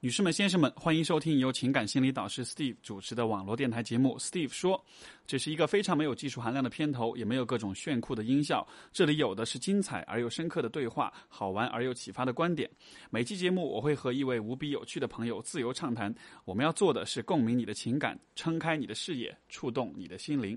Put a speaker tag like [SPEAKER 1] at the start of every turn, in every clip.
[SPEAKER 1] 女士们、先生们，欢迎收听由情感心理导师 Steve 主持的网络电台节目《Steve 说》。这是一个非常没有技术含量的片头，也没有各种炫酷的音效。这里有的是精彩而又深刻的对话，好玩而又启发的观点。每期节目，我会和一位无比有趣的朋友自由畅谈。我们要做的是共鸣你的情感，撑开你的视野，触动你的心灵。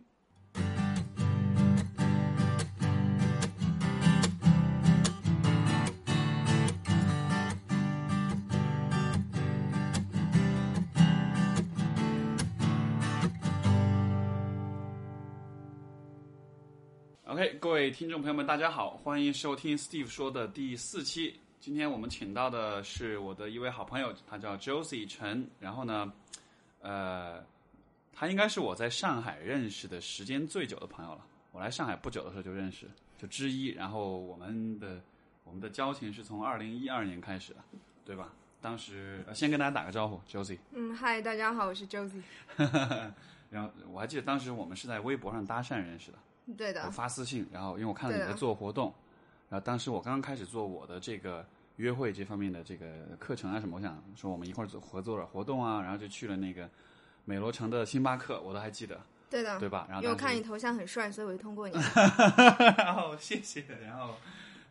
[SPEAKER 1] 位听众朋友们，大家好，欢迎收听 Steve 说的第四期。今天我们请到的是我的一位好朋友，他叫 Josie 陈。然后呢，呃，他应该是我在上海认识的时间最久的朋友了。我来上海不久的时候就认识，就之一。然后我们的我们的交情是从二零一二年开始的，对吧？当时先跟大家打个招呼，Josie。
[SPEAKER 2] 嗯，嗨，大家好，我是 Josie。
[SPEAKER 1] 然后我还记得当时我们是在微博上搭讪认识的。
[SPEAKER 2] 对的，
[SPEAKER 1] 我发私信，然后因为我看到你在做活动，然后当时我刚刚开始做我的这个约会这方面的这个课程啊什么，我想说我们一块儿做合作了活动啊，然后就去了那个美罗城的星巴克，我都还记得。
[SPEAKER 2] 对的，
[SPEAKER 1] 对吧？然后
[SPEAKER 2] 因为我看你头像很帅，所以我就通过你。
[SPEAKER 1] 然后谢谢，然后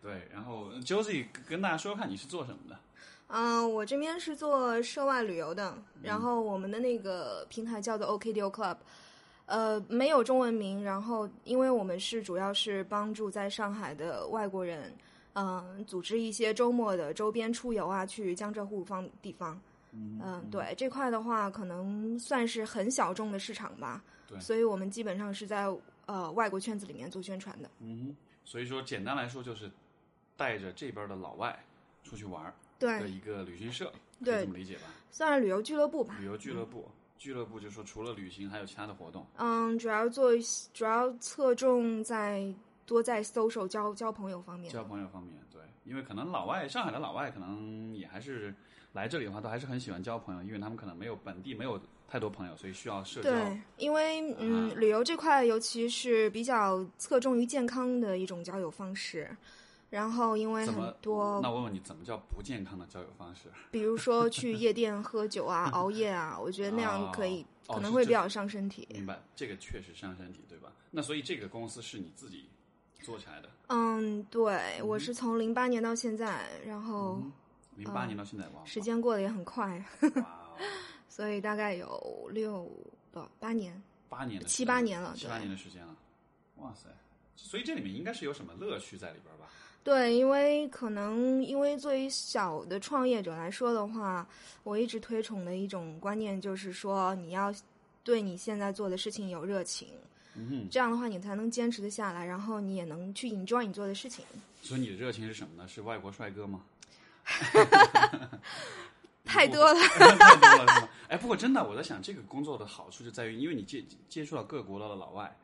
[SPEAKER 1] 对，然后 Josie 跟大家说说，看你是做什么的？
[SPEAKER 2] 嗯，我这边是做涉外旅游的，然后我们的那个平台叫做 OKDO Club。呃，没有中文名。然后，因为我们是主要是帮助在上海的外国人，嗯，组织一些周末的周边出游啊，去江浙沪方地方。嗯，对这块的话，可能算是很小众的市场吧。
[SPEAKER 1] 对，
[SPEAKER 2] 所以我们基本上是在呃外国圈子里面做宣传的。
[SPEAKER 1] 嗯，所以说简单来说就是带着这边的老外出去玩儿
[SPEAKER 2] 对
[SPEAKER 1] 的一个旅行社，
[SPEAKER 2] 对
[SPEAKER 1] 这么理解吧？
[SPEAKER 2] 算是旅游俱乐部吧。
[SPEAKER 1] 旅游俱乐部。俱乐部就是说，除了旅行，还有其他的活动。
[SPEAKER 2] 嗯，主要做，主要侧重在多在 social 交交朋友方面。
[SPEAKER 1] 交朋友方面，对，因为可能老外，上海的老外可能也还是来这里的话，都还是很喜欢交朋友，因为他们可能没有本地没有太多朋友，所以需要社交。
[SPEAKER 2] 对，因为嗯，旅游这块尤其是比较侧重于健康的一种交友方式。然后，因为很多，
[SPEAKER 1] 那我问你，怎么叫不健康的交友方式？
[SPEAKER 2] 比如说去夜店喝酒啊、熬夜啊，我觉得那样可以，可能会比较伤身体。
[SPEAKER 1] 明白，这个确实伤身体，对吧？那所以这个公司是你自己做起来的？
[SPEAKER 2] 嗯，对，我是从零八年到现在，然后
[SPEAKER 1] 零八年到现在，哇，
[SPEAKER 2] 时间过得也很快，
[SPEAKER 1] 哇，
[SPEAKER 2] 所以大概有六到八年，
[SPEAKER 1] 八年，
[SPEAKER 2] 七八年了，
[SPEAKER 1] 七八年的时间了，哇塞！所以这里面应该是有什么乐趣在里边吧？
[SPEAKER 2] 对，因为可能因为作为小的创业者来说的话，我一直推崇的一种观念就是说，你要对你现在做的事情有热情，
[SPEAKER 1] 嗯，
[SPEAKER 2] 这样的话你才能坚持的下来，然后你也能去 enjoy 你做的事情。
[SPEAKER 1] 所以你的热情是什么呢？是外国帅哥吗？
[SPEAKER 2] 太多了，
[SPEAKER 1] 太多了是吗？哎，不过真的，我在想，这个工作的好处就在于，因为你接接触到各国的老外。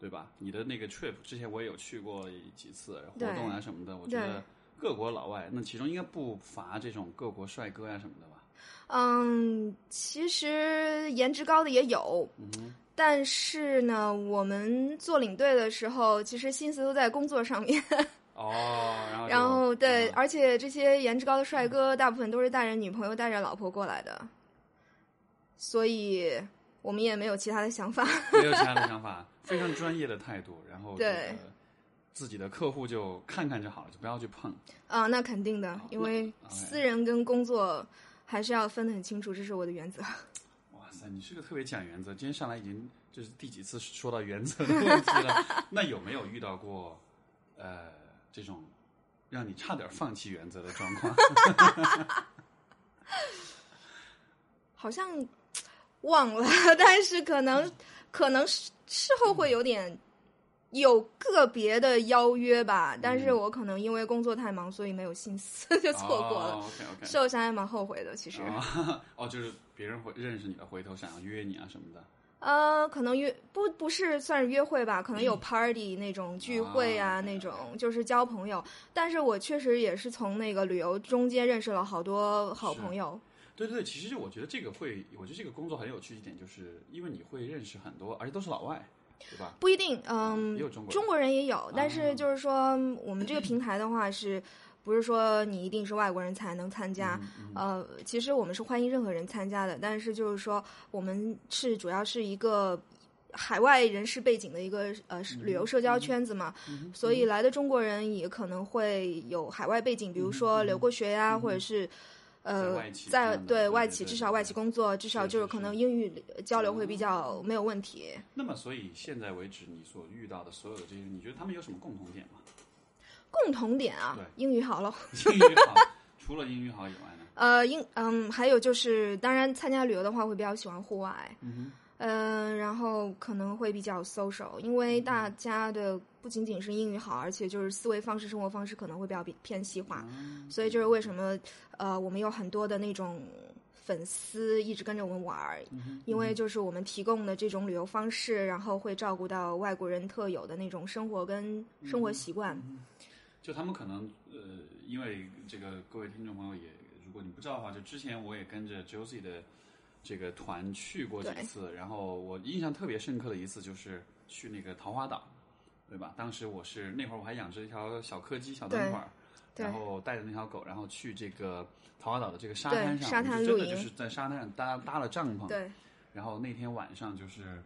[SPEAKER 1] 对吧？你的那个 trip 之前我也有去过几次活动啊什么的，我觉得各国老外那其中应该不乏这种各国帅哥呀什么的吧？
[SPEAKER 2] 嗯，其实颜值高的也有，但是呢，我们做领队的时候，其实心思都在工作上面。
[SPEAKER 1] 哦，然后
[SPEAKER 2] 然后对，而且这些颜值高的帅哥大部分都是带着女朋友、带着老婆过来的，所以我们也没有其他的想法，
[SPEAKER 1] 没有其他的想法。非常专业的态度，然后
[SPEAKER 2] 对
[SPEAKER 1] 自己的客户就看看就好了，就不要去碰。
[SPEAKER 2] 啊，那肯定的，因为私人跟工作还是要分得很清楚，这是我的原则。
[SPEAKER 1] 哇塞，你是个特别讲原则。今天上来已经这是第几次说到原则的问题了？那有没有遇到过呃这种让你差点放弃原则的状况？
[SPEAKER 2] 好像忘了，但是可能。可能事事后会有点有个别的邀约吧，但是我可能因为工作太忙，所以没有心思 就错过了。
[SPEAKER 1] OK OK，
[SPEAKER 2] 事后想还蛮后悔的，其实。
[SPEAKER 1] 哦，就是别人会认识你了，回头想要约你啊什么的。
[SPEAKER 2] 呃，可能约不不是算是约会吧，可能有 party 那种聚会啊，那种就是交朋友。但是我确实也是从那个旅游中间认识了好多好朋友。
[SPEAKER 1] 对对，其实我觉得这个会，我觉得这个工作很有趣一点，就是因为你会认识很多，而且都是老外，对吧？
[SPEAKER 2] 不一定，嗯，
[SPEAKER 1] 也有中
[SPEAKER 2] 国中国人也有，但是就是说，我们这个平台的话是，不是说你一定是外国人才能参加。呃，其实我们是欢迎任何人参加的，但是就是说我们是主要是一个。海外人士背景的一个呃旅游社交圈子嘛，所以来的中国人也可能会有海外背景，比如说留过学呀，或者是呃在对外企至少外企工作，至少就是可能英语交流会比较没有问题。
[SPEAKER 1] 那么，所以现在为止你所遇到的所有的这些，你觉得他们有什么共同点吗？
[SPEAKER 2] 共同点啊，英语好了。
[SPEAKER 1] 英语好，除了英语好以外呢？
[SPEAKER 2] 呃，英嗯，还有就是，当然参加旅游的话会比较喜欢户外。
[SPEAKER 1] 嗯
[SPEAKER 2] 嗯，然后可能会比较 social，因为大家的不仅仅是英语好，而且就是思维方式、生活方式可能会比较偏西化，所以就是为什么呃，我们有很多的那种粉丝一直跟着我们玩儿，因为就是我们提供的这种旅游方式，然后会照顾到外国人特有的那种生活跟生活习惯。
[SPEAKER 1] 就他们可能呃，因为这个各位听众朋友也，如果你不知道的话，就之前我也跟着 Josie 的。这个团去过几次，然后我印象特别深刻的一次就是去那个桃花岛，对吧？当时我是那会儿我还养着一条小柯基小短腿，然后带着那条狗，然后去这个桃花岛的这个沙滩上，
[SPEAKER 2] 沙滩
[SPEAKER 1] 真的就是在沙滩上搭搭了帐篷，
[SPEAKER 2] 对。
[SPEAKER 1] 然后那天晚上就是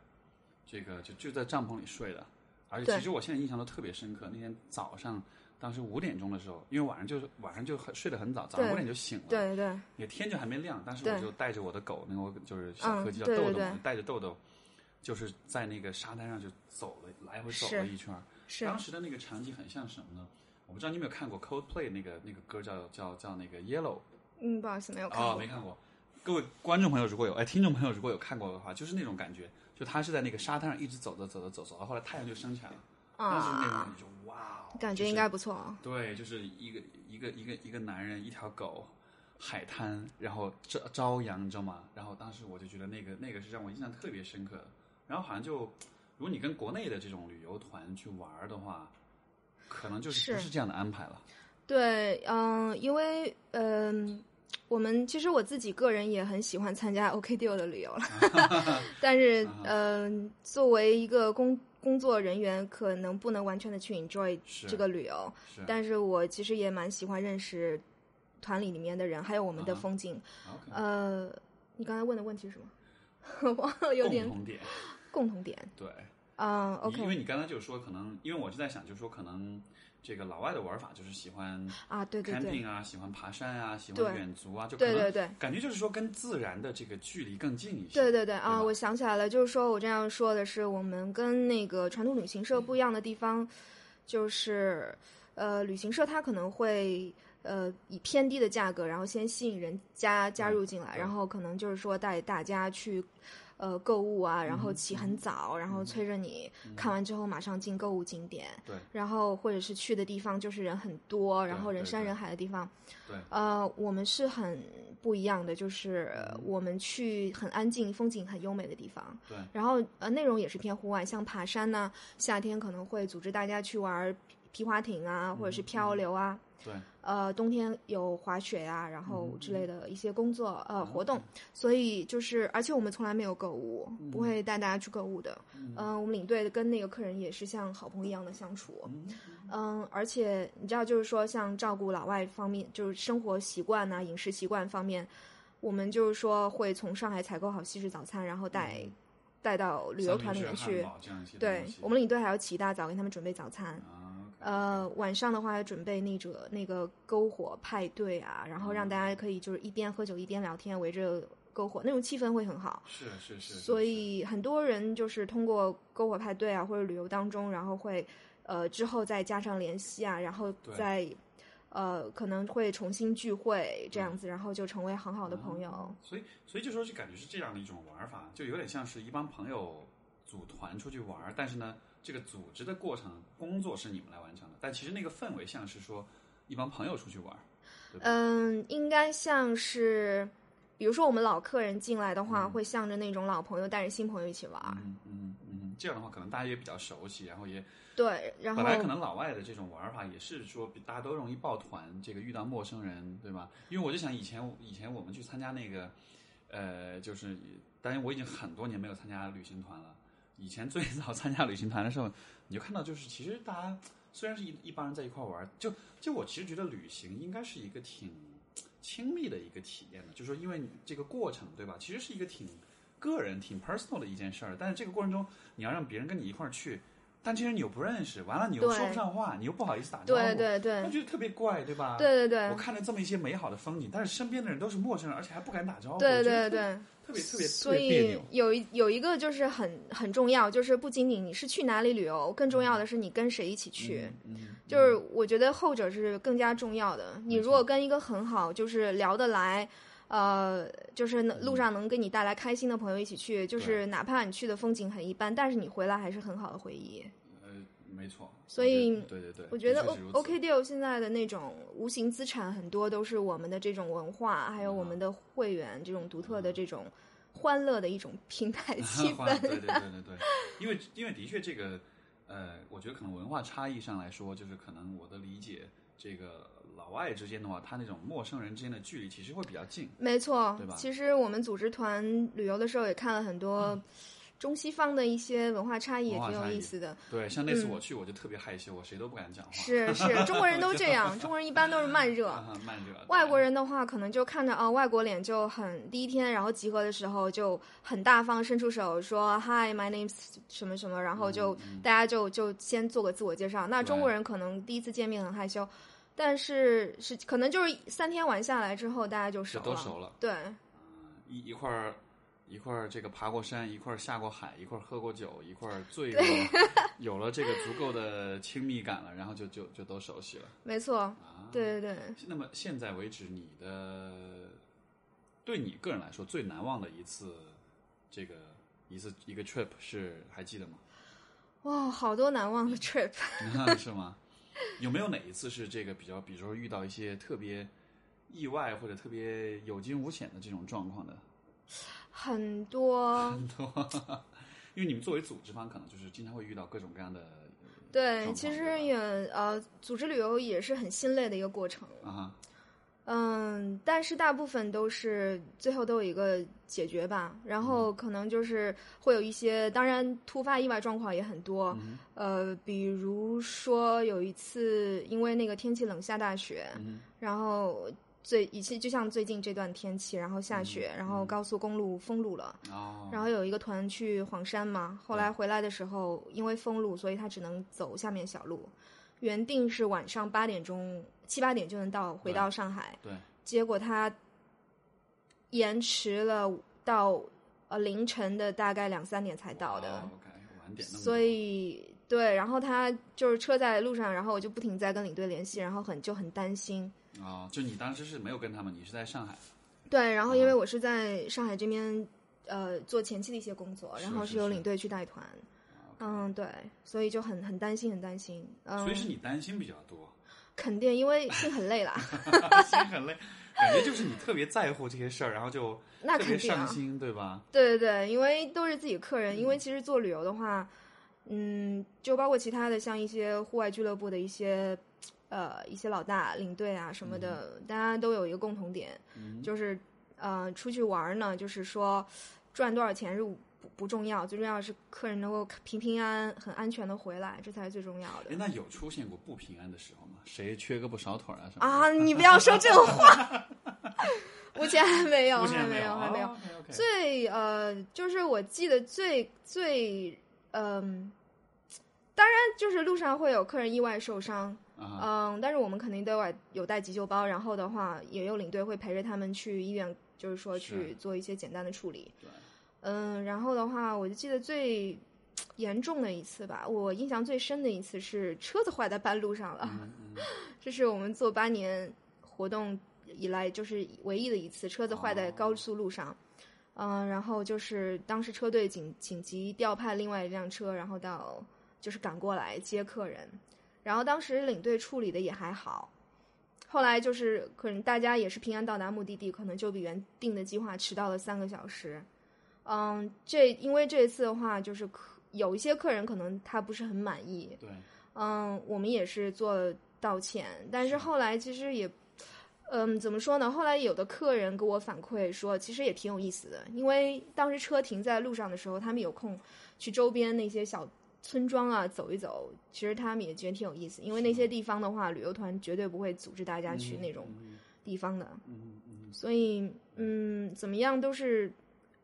[SPEAKER 1] 这个就就在帐篷里睡的，而且其实我现在印象都特别深刻。那天早上。当时五点钟的时候，因为晚上就是晚上就很睡得很早，早上五点就醒了，
[SPEAKER 2] 对对，
[SPEAKER 1] 也天就还没亮。当时我就带着我的狗，那个就是小柯基叫豆豆，带着豆豆，就是在那个沙滩上就走了，来回走了一圈。
[SPEAKER 2] 是
[SPEAKER 1] 当时的那个场景很像什么呢？我不知道你有没有看过 Coldplay 那个那个歌叫叫叫那个 Yellow。
[SPEAKER 2] 嗯，不好意思，没有看过。哦，
[SPEAKER 1] 没看过。各位观众朋友如果有，哎，听众朋友如果有看过的话，就是那种感觉，就他是在那个沙滩上一直走着走着走，走到后来太阳就升起来了。当时那种感觉。
[SPEAKER 2] 感觉应该不错。
[SPEAKER 1] 对，就是一个一个一个一个男人，一条狗，海滩，然后朝朝阳，你知道吗？然后当时我就觉得那个那个是让我印象特别深刻。然后好像就，如果你跟国内的这种旅游团去玩的话，可能就是不是这样的安排了。
[SPEAKER 2] 对，嗯，因为嗯，我们其实我自己个人也很喜欢参加 OK Deal 的旅游了，但是嗯，作为一个工。工作人员可能不能完全的去 enjoy 这个旅游，但是我其实也蛮喜欢认识团里里面的人，还有我们的风景。呃，你刚才问的问题是什么？忘了有点
[SPEAKER 1] 共同点。
[SPEAKER 2] 共同点。
[SPEAKER 1] 对。
[SPEAKER 2] 嗯，OK。
[SPEAKER 1] 因为你刚才就说，可能因为我是在想，就是说可能。这个老外的玩法就是喜欢
[SPEAKER 2] 啊，对对对
[SPEAKER 1] ，camping 啊，喜欢爬山啊，喜欢远足啊，就
[SPEAKER 2] 对对对，
[SPEAKER 1] 感觉就是说跟自然的这个距离更近一些。
[SPEAKER 2] 对对对啊，我想起来了，就是说我这样说的是，我们跟那个传统旅行社不一样的地方，就是呃，旅行社它可能会呃以偏低的价格，然后先吸引人加加入进来，然后可能就是说带大家去。呃，购物啊，然后起很早，然后催着你看完之后马上进购物景点。
[SPEAKER 1] 对。
[SPEAKER 2] 然后或者是去的地方就是人很多，然后人山人海的地方。
[SPEAKER 1] 对。
[SPEAKER 2] 呃，我们是很不一样的，就是我们去很安静、风景很优美的地方。
[SPEAKER 1] 对。
[SPEAKER 2] 然后呃，内容也是偏户外，像爬山呢，夏天可能会组织大家去玩皮划艇啊，或者是漂流啊。
[SPEAKER 1] 对，
[SPEAKER 2] 呃，冬天有滑雪呀，然后之类的一些工作呃活动，所以就是，而且我们从来没有购物，不会带大家去购物的。嗯，我们领队跟那个客人也是像好朋友一样的相处。嗯，而且你知道，就是说像照顾老外方面，就是生活习惯呐、饮食习惯方面，我们就是说会从上海采购好西式早餐，然后带带到旅游团里面去。对，我们领队还要起一大早给他们准备早餐。呃，晚上的话准备那个那个篝火派对啊，然后让大家可以就是一边喝酒一边聊天，围着篝火，那种气氛会很好。
[SPEAKER 1] 是是是。
[SPEAKER 2] 所以很多人就是通过篝火派对啊，或者旅游当中，然后会呃之后再加上联系啊，然后再呃可能会重新聚会这样子，然后就成为很好的朋友。
[SPEAKER 1] 所以所以就说是感觉是这样的一种玩法，就有点像是一帮朋友组团出去玩，但是呢。这个组织的过程工作是你们来完成的，但其实那个氛围像是说一帮朋友出去玩。
[SPEAKER 2] 嗯，应该像是，比如说我们老客人进来的话，会向着那种老朋友带着新朋友一起玩。
[SPEAKER 1] 嗯嗯嗯，这样的话可能大家也比较熟悉，然后也
[SPEAKER 2] 对，然后
[SPEAKER 1] 本来可能老外的这种玩法也是说大家都容易抱团，这个遇到陌生人，对吧？因为我就想以前以前我们去参加那个，呃，就是当然我已经很多年没有参加旅行团了。以前最早参加旅行团的时候，你就看到就是其实大家虽然是一一帮人在一块玩，就就我其实觉得旅行应该是一个挺亲密的一个体验的，就是说因为这个过程对吧，其实是一个挺个人、挺 personal 的一件事儿，但是这个过程中你要让别人跟你一块儿去，但其实你又不认识，完了你又说不上话，你又不好意思打招呼，
[SPEAKER 2] 对对对
[SPEAKER 1] 我觉得特别怪，对吧？
[SPEAKER 2] 对对对
[SPEAKER 1] 我看着这么一些美好的风景，但是身边的人都是陌生人，而且还不敢打招呼，
[SPEAKER 2] 对对对。
[SPEAKER 1] 特别特别特
[SPEAKER 2] 所以
[SPEAKER 1] 别别扭。
[SPEAKER 2] 有一有一个就是很很重要，就是不仅仅你是去哪里旅游，更重要的是你跟谁一起去。
[SPEAKER 1] 嗯，嗯
[SPEAKER 2] 就是我觉得后者是更加重要的。你如果跟一个很好，就是聊得来，呃，就是能路上能给你带来开心的朋友一起去，就是哪怕你去的风景很一般，但是你回来还是很好的回忆。
[SPEAKER 1] 呃，没错。
[SPEAKER 2] 所以
[SPEAKER 1] 对对对，
[SPEAKER 2] 我觉得 O OK Deal 现在的那种无形资产很多都是我们的这种文化，还有我们的会员这种独特的这种欢乐的一种平台 气氛。
[SPEAKER 1] 欢对对对对对，因为因为的确这个，呃，我觉得可能文化差异上来说，就是可能我的理解，这个老外之间的话，他那种陌生人之间的距离其实会比较近。
[SPEAKER 2] 没错
[SPEAKER 1] 对吧，
[SPEAKER 2] 其实我们组织团旅游的时候也看了很多中西方的一些文化差异，也挺有意思的。
[SPEAKER 1] 对，像那次
[SPEAKER 2] 嗯
[SPEAKER 1] 我去，我就特别害羞，我谁都不敢讲话。
[SPEAKER 2] 是是，中国人都这样，中国人一般都是慢热。
[SPEAKER 1] 啊 慢热。
[SPEAKER 2] 外国人的话，可能就看着啊，外国脸就很第一天，然后集合的时候就很大方，伸出手说 “Hi, my name's 什么什么”，然后就、大家就就先做个自我介绍。那中国人可能第一次见面很害羞，但是是可能就是三天玩下来之后，大家就熟了。
[SPEAKER 1] 都熟了，
[SPEAKER 2] 对
[SPEAKER 1] 一一块儿一块儿这个爬过山，一块儿下过海，一块儿喝过酒，一块儿醉过，有了这个足够的亲密感了，然后就就就都熟悉了
[SPEAKER 2] 没错，
[SPEAKER 1] 啊。
[SPEAKER 2] 对对对。
[SPEAKER 1] 那么现在为止，你的对你个人来说最难忘的一次这个一次一个 trip 是还记得吗？
[SPEAKER 2] 哇，好多难忘的 trip。
[SPEAKER 1] 是吗？有没有哪一次是这个比较，比如说遇到一些特别意外或者特别有惊无险的这种状况的？
[SPEAKER 2] 很多很多，
[SPEAKER 1] 因为你们作为组织方，可能就是经常会遇到各种各样的
[SPEAKER 2] 对，其实也呃，组织旅游也是很心累的一个过程。
[SPEAKER 1] 啊，
[SPEAKER 2] 嗯，但是大部分都是最后都有一个解决吧，然后
[SPEAKER 1] 嗯
[SPEAKER 2] 可能就是会有一些，当然突发意外状况也很多，
[SPEAKER 1] 嗯
[SPEAKER 2] 呃，比如说有一次因为那个天气冷下大雪，
[SPEAKER 1] 嗯
[SPEAKER 2] 然后最一次就像最近这段天气，然后下雪，然后高速公路封路了，然后有一个团去黄山嘛，后来回来的时候因为封路，所以他只能走下面小路，原定是晚上八点钟七八点就能到回到上海。
[SPEAKER 1] 对，
[SPEAKER 2] 结果他延迟了到呃凌晨的大概两三点才到的，所以对，然后他就是车在路上，然后我就不停在跟领队联系，然后很就很担心。
[SPEAKER 1] 哦，就你当时是没有跟他们，你是在上海，
[SPEAKER 2] 对，然后因为我是在上海这边呃做前期的一些工作，然后
[SPEAKER 1] 是是是
[SPEAKER 2] 有领队去带团，嗯，对，所以就很很担心，很担心，嗯，
[SPEAKER 1] 所以是你担心比较多，
[SPEAKER 2] 肯定因为心很累啦，
[SPEAKER 1] 心很累，感觉就是你特别在乎这些事儿，然后就
[SPEAKER 2] 那
[SPEAKER 1] 特别上，心，对吧？
[SPEAKER 2] 对对对，因为都是自己客人，因
[SPEAKER 1] 嗯。
[SPEAKER 2] 为其实做旅游的话，嗯，就包括其他的像一些户外俱乐部的一些呃一些老大领队啊什么的，
[SPEAKER 1] 嗯。
[SPEAKER 2] 大家都有一个共同点，就是呃出去玩儿呢，就是说赚多少钱是不不重要，最重要是客人能够平平安安、很安全的回来，这才是最重要的
[SPEAKER 1] 哎，。那有出现过不平安的时候吗？谁缺胳膊少腿儿啊什么的？
[SPEAKER 2] 啊，你不要说这种话，目前还没有，还没
[SPEAKER 1] 有，
[SPEAKER 2] 还没有。最呃，就是我记得最最嗯、当然就是路上会有客人意外受伤，
[SPEAKER 1] 啊
[SPEAKER 2] 嗯，但是我们肯定都有有带急救包，然后的话也有领队会陪着他们去医院，就是说去做一些简单的处理。
[SPEAKER 1] 对
[SPEAKER 2] 嗯，然后的话，我就记得最严重的一次吧，我印象最深的一次是车子坏在半路上了，
[SPEAKER 1] 嗯嗯
[SPEAKER 2] 这是我们做八年活动以来就是唯一的一次车子坏在高速路上。嗯、然后就是当时车队紧紧急调派另外一辆车，然后到就是赶过来接客人，然后当时领队处理的也还好，后来就是可能大家也是平安到达目的地，可能就比原定的计划迟到了三个小时。嗯，这因为这次的话，就是客有一些客人可能他不是很满意，
[SPEAKER 1] 对，
[SPEAKER 2] 嗯，我们也是做了道歉，但是后来其实也，嗯，怎么说呢？后来有的客人给我反馈说，其实也挺有意思的，因为当时车停在路上的时候，他们有空去周边那些小村庄啊走一走，其实他们也觉得挺有意思，因为那些地方的话，旅游团绝对不会组织大家去那种地方的，
[SPEAKER 1] 嗯嗯，
[SPEAKER 2] 所以嗯，怎么样都是，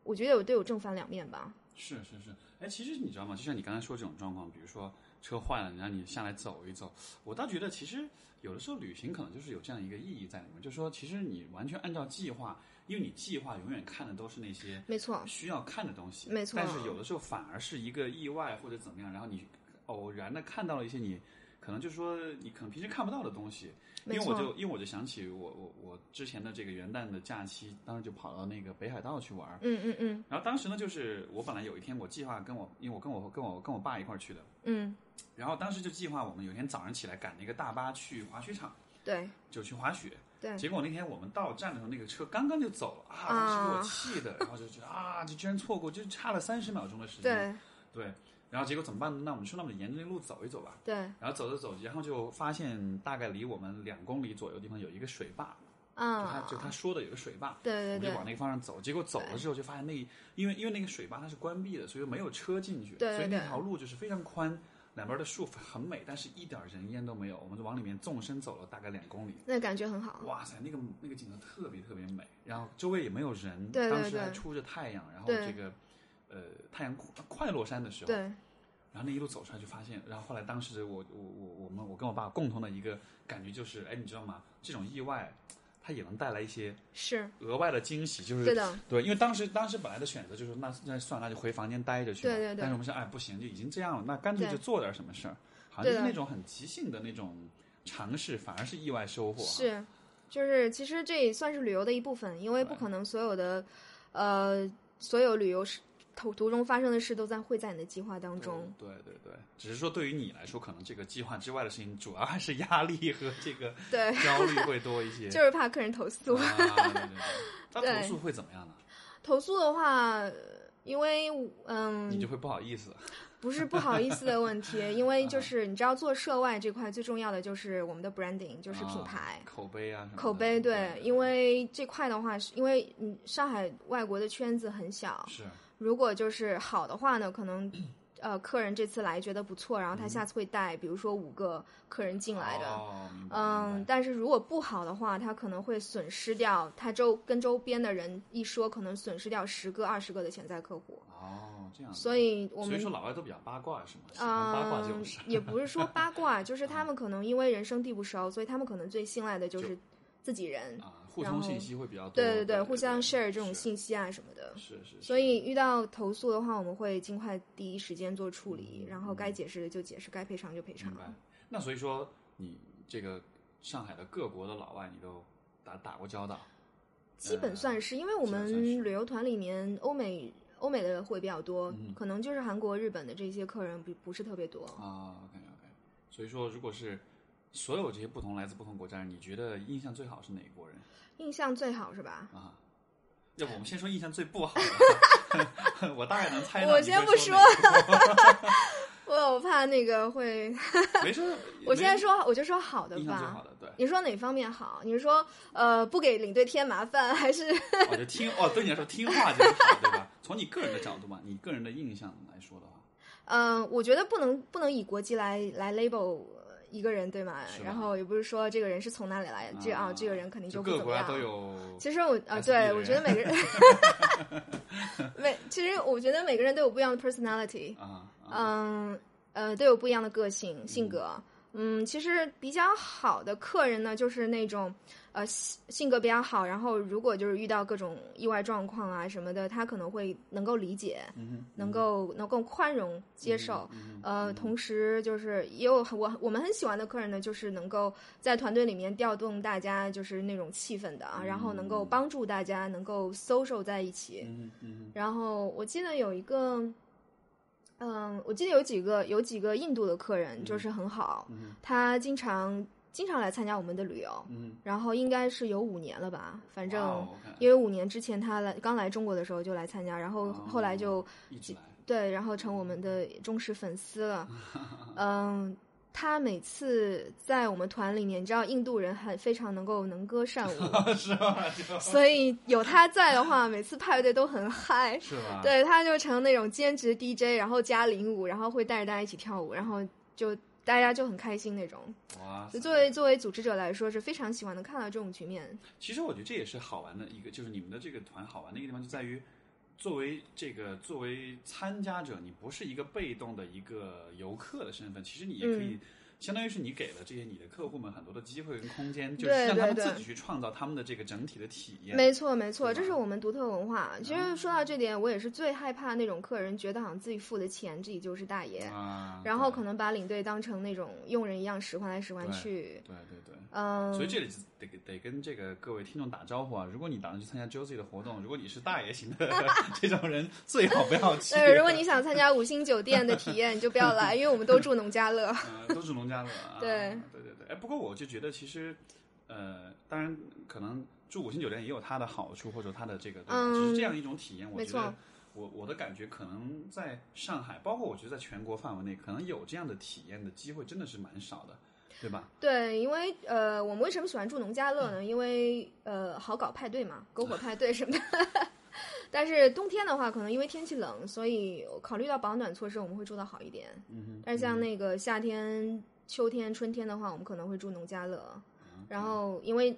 [SPEAKER 2] 我觉得有都有正反两面吧。
[SPEAKER 1] 是是是，哎，其实你知道吗？就像你刚才说这种状况，比如说车坏了，你让你下来走一走，我倒觉得其实有的时候旅行可能就是有这样一个意义在里面，就是说其实你完全按照计划，因为你计划永远看的都是那些
[SPEAKER 2] 没错，
[SPEAKER 1] 需要看的东西，
[SPEAKER 2] 没错
[SPEAKER 1] 但是有的时候反而是一个意外或者怎么样，然后你偶然的看到了一些你可能就是说你可能平时看不到的东西。因为我就因为我就想起我我我之前的这个元旦的假期，当时就跑到那个北海道去玩儿。
[SPEAKER 2] 嗯嗯嗯
[SPEAKER 1] 然后当时呢，就是我本来有一天我计划跟我，因为我跟我跟我跟我爸一块儿去的，
[SPEAKER 2] 嗯，
[SPEAKER 1] 然后当时就计划我们有一天早上起来赶那个大巴去滑雪场，
[SPEAKER 2] 对
[SPEAKER 1] 就去滑雪。
[SPEAKER 2] 对，
[SPEAKER 1] 结果那天我们到站的时候，那个车刚刚就走了啊，当时给我气的，然后就觉得啊，就居然错过，就差了三十秒钟的时间。
[SPEAKER 2] 对
[SPEAKER 1] 对，然后结果怎么办呢？那我们说，那我们沿着那路走一走吧。
[SPEAKER 2] 对
[SPEAKER 1] 然后走着走，然后就发现大概离我们两公里左右的地方有一个水坝，啊就他
[SPEAKER 2] 啊，
[SPEAKER 1] 就他说的有个水坝，
[SPEAKER 2] 对对对
[SPEAKER 1] 我们就往那个方向走。结果走了之后，就发现那因为因为那个水坝它是关闭的，所以没有车进去，
[SPEAKER 2] 对对对
[SPEAKER 1] 所以那条路就是非常宽，两边的树很美，但是一点人烟都没有。我们就往里面纵身走了大概两公里。
[SPEAKER 2] 那感觉很好。
[SPEAKER 1] 哇塞，那个那个景色特别特别美，然后周围也没有人，
[SPEAKER 2] 对对
[SPEAKER 1] 当时还出着太阳，然后这个呃太阳快快落山的时候，
[SPEAKER 2] 对。
[SPEAKER 1] 然后那一路走出来就发现，然后后来当时我我我我们我跟我爸共同的一个感觉就是，哎，你知道吗？这种意外，它也能带来一些
[SPEAKER 2] 是，
[SPEAKER 1] 额外的惊喜，就是
[SPEAKER 2] 对的，
[SPEAKER 1] 对，因为当时当时本来的选择就是那那算了，那就回房间待着去。
[SPEAKER 2] 对对对。
[SPEAKER 1] 但是我们想，哎，不行，就已经这样了，那干脆就做点什么事儿，好像就是那种很即兴的那种尝试，反而是意外收获。，
[SPEAKER 2] 是，就是其实这也算是旅游的一部分，因为不可能所有的，呃，所有旅游事途途中发生的事都在会在你的计划当中。
[SPEAKER 1] 对对对，只是说对于你来说，可能这个计划之外的事情，主要还是压力和这个
[SPEAKER 2] 对，
[SPEAKER 1] 焦虑会多一些。
[SPEAKER 2] 就是怕客人投诉。
[SPEAKER 1] 啊，对 投诉会怎么样呢？
[SPEAKER 2] 投诉的话，因为嗯
[SPEAKER 1] 你，就会不好意思。
[SPEAKER 2] 不是不好意思的问题，因为
[SPEAKER 1] 啊
[SPEAKER 2] 就是你知道做涉外这块最重要的就是我们的 branding，就是品
[SPEAKER 1] 啊
[SPEAKER 2] 牌。
[SPEAKER 1] 口碑啊
[SPEAKER 2] 口碑
[SPEAKER 1] 对，
[SPEAKER 2] 因为这块的话，是因为嗯，上海外国的圈子很小，
[SPEAKER 1] 是
[SPEAKER 2] 如果就是好的话呢，可能呃客人这次来觉得不错，然后他下次会带，比如说五个客人进来的。
[SPEAKER 1] 哦，
[SPEAKER 2] 嗯，但是如果不好的话，他可能会损失掉他周跟周边的人一说，可能损失掉十个、二十个的潜在客户。
[SPEAKER 1] 哦，这样。
[SPEAKER 2] 所以我们
[SPEAKER 1] 所以说老外都比较八卦是吗？喜欢八卦这种
[SPEAKER 2] 嗯。，也不是说八卦，就是他们可能因为人生地不熟，所以他们可能最信赖的就是自己人。
[SPEAKER 1] 啊，互通信息会比较多。
[SPEAKER 2] 对
[SPEAKER 1] 对
[SPEAKER 2] 对，互相 share 这种信息啊什么的。
[SPEAKER 1] 是是。是
[SPEAKER 2] 所以遇到投诉的话，我们会尽快第一时间做处理，然后该解释的就解释，该赔偿就赔偿
[SPEAKER 1] 明。白。那所以说，你这个上海的各国的老外，你都打打过交道？
[SPEAKER 2] 基本算是，因为我们旅游团里面欧美欧美的会比较多，
[SPEAKER 1] 嗯
[SPEAKER 2] 可能就是韩国、日本的这些客人不不是特别多。
[SPEAKER 1] 啊，OK OK。所以说，如果是所有这些不同来自不同国家人，你觉得印象最好是哪一国人
[SPEAKER 2] 印象最好是吧？
[SPEAKER 1] 啊？要不我们先说印象最不好的，我大概能猜到。
[SPEAKER 2] 我先不
[SPEAKER 1] 说
[SPEAKER 2] 我我怕那个会，
[SPEAKER 1] 没事。
[SPEAKER 2] 我现在说我就说好的吧
[SPEAKER 1] 印象最好。的，对。
[SPEAKER 2] 你说哪方面好？你是说呃不给领队添麻烦，还是
[SPEAKER 1] 我，就听哦，对你来说听话就是好，对吧？从你个人的角度嘛，你个人的印象来说的话，
[SPEAKER 2] 嗯、我觉得不能不能以国籍来来 label 一个人，对吗然后也不是说这个人是从哪里来，这啊这个人肯定
[SPEAKER 1] 就
[SPEAKER 2] 不怎么样。
[SPEAKER 1] 各国都有。
[SPEAKER 2] 其实我啊，对我觉得每个人 每其实我觉得每个人都有不一样的 personality，嗯呃都有不一样的个性性格。嗯，其实比较好的客人呢，就是那种呃性性格比较好，然后如果就是遇到各种意外状况啊什么的，他可能会能够理解，
[SPEAKER 1] 嗯
[SPEAKER 2] 能够能够宽容接受。
[SPEAKER 1] 嗯
[SPEAKER 2] 呃，同时就是也有我我们很喜欢的客人呢，就是能够在团队里面调动大家就是那种气氛的啊，然后能够帮助大家能够 social 在一起。然后我记得有一个，嗯，我记得有几个有几个印度的客人就是很好，
[SPEAKER 1] 嗯
[SPEAKER 2] 他经常经常来参加我们的旅游，
[SPEAKER 1] 嗯，
[SPEAKER 2] 然后应该是有五年了吧，反正。因为五年之前他来刚来中国的时候就来参加，然后后来就对，然后成我们的忠实粉丝了。嗯，他每次在我们团里面，你知道印度人很非常能够能歌善舞，
[SPEAKER 1] 是吧？
[SPEAKER 2] 所以有他在的话，每次派对都很嗨。
[SPEAKER 1] 是吧？
[SPEAKER 2] 对，他就成那种兼职 DJ，然后加领舞，然后会带着大家一起跳舞，然后就大家就很开心那种。
[SPEAKER 1] 哇
[SPEAKER 2] 作为作为组织者来说，是非常喜欢能看到这种局面。
[SPEAKER 1] 其实我觉得这也是好玩的一个，就是你们的这个团好玩的一个地方就在于，作为这个作为参加者，你不是一个被动的一个游客的身份，其实你也可以。相当于是你给了这些你的客户们很多的机会跟空间，就是让他们自己去创造他们的这个整体的体验。
[SPEAKER 2] 没错，没错，这是我们独特文化。其实说到这点，我也是最害怕那种客人觉得好像自己付的钱自己就是大爷，
[SPEAKER 1] 啊，
[SPEAKER 2] 然后可能把领队当成那种佣人一样使唤来使唤去。
[SPEAKER 1] 对对对。
[SPEAKER 2] 嗯，
[SPEAKER 1] 所以这里得得跟这个各位听众打招呼啊！如果你打算去参加 Josie 的活动，如果你是大爷型的这种人，最好不要去。
[SPEAKER 2] 对，如果你想参加五星酒店的体验，你就不要来，因为我们都住农家乐。
[SPEAKER 1] 呃，都住农家乐啊。
[SPEAKER 2] 对
[SPEAKER 1] 对对对。哎，不过我就觉得其实，呃，当然可能住五星酒店也有它的好处或者它的这个，对？
[SPEAKER 2] 嗯
[SPEAKER 1] 只是这样一种体验，我觉得我我的感觉可能在上海，包括我觉得在全国范围内，可能有这样的体验的机会真的是蛮少的，对吧？
[SPEAKER 2] 对，因为呃，我们为什么喜欢住农家乐呢？因为呃，好搞派对嘛，篝火派对什么的。但是冬天的话，可能因为天气冷，所以考虑到保暖措施，我们会住的好一点。
[SPEAKER 1] 嗯。
[SPEAKER 2] 但是像那个夏天、秋天、春天的话，我们可能会住农家乐。然后，因为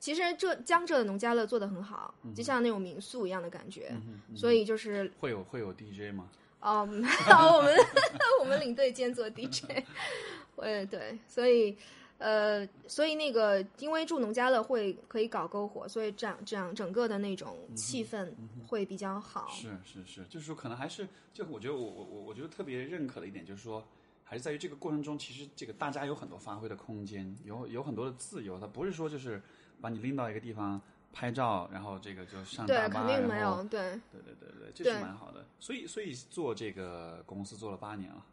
[SPEAKER 2] 其实浙江浙的农家乐做的很好，就像那种民宿一样的感觉，所以就是
[SPEAKER 1] 会有会有 DJ 吗？
[SPEAKER 2] 哦，我们 我们领队兼做 DJ，呃 对，所以呃，所以那个因为住农家乐会可以搞篝火，所以这样这样整个的那种气氛会比较好。
[SPEAKER 1] 是是是，就是说可能还是就我觉得我我我我觉得特别认可的一点就是说，还是在于这个过程中，其实这个大家有很多发挥的空间，有有很多的自由，它不是说就是把你拎到一个地方拍照，然后这个就上
[SPEAKER 2] 对
[SPEAKER 1] 大，巴，
[SPEAKER 2] 肯定没有，对，
[SPEAKER 1] 对对对对，这是蛮好的。所以所以做这个公司做了八年了，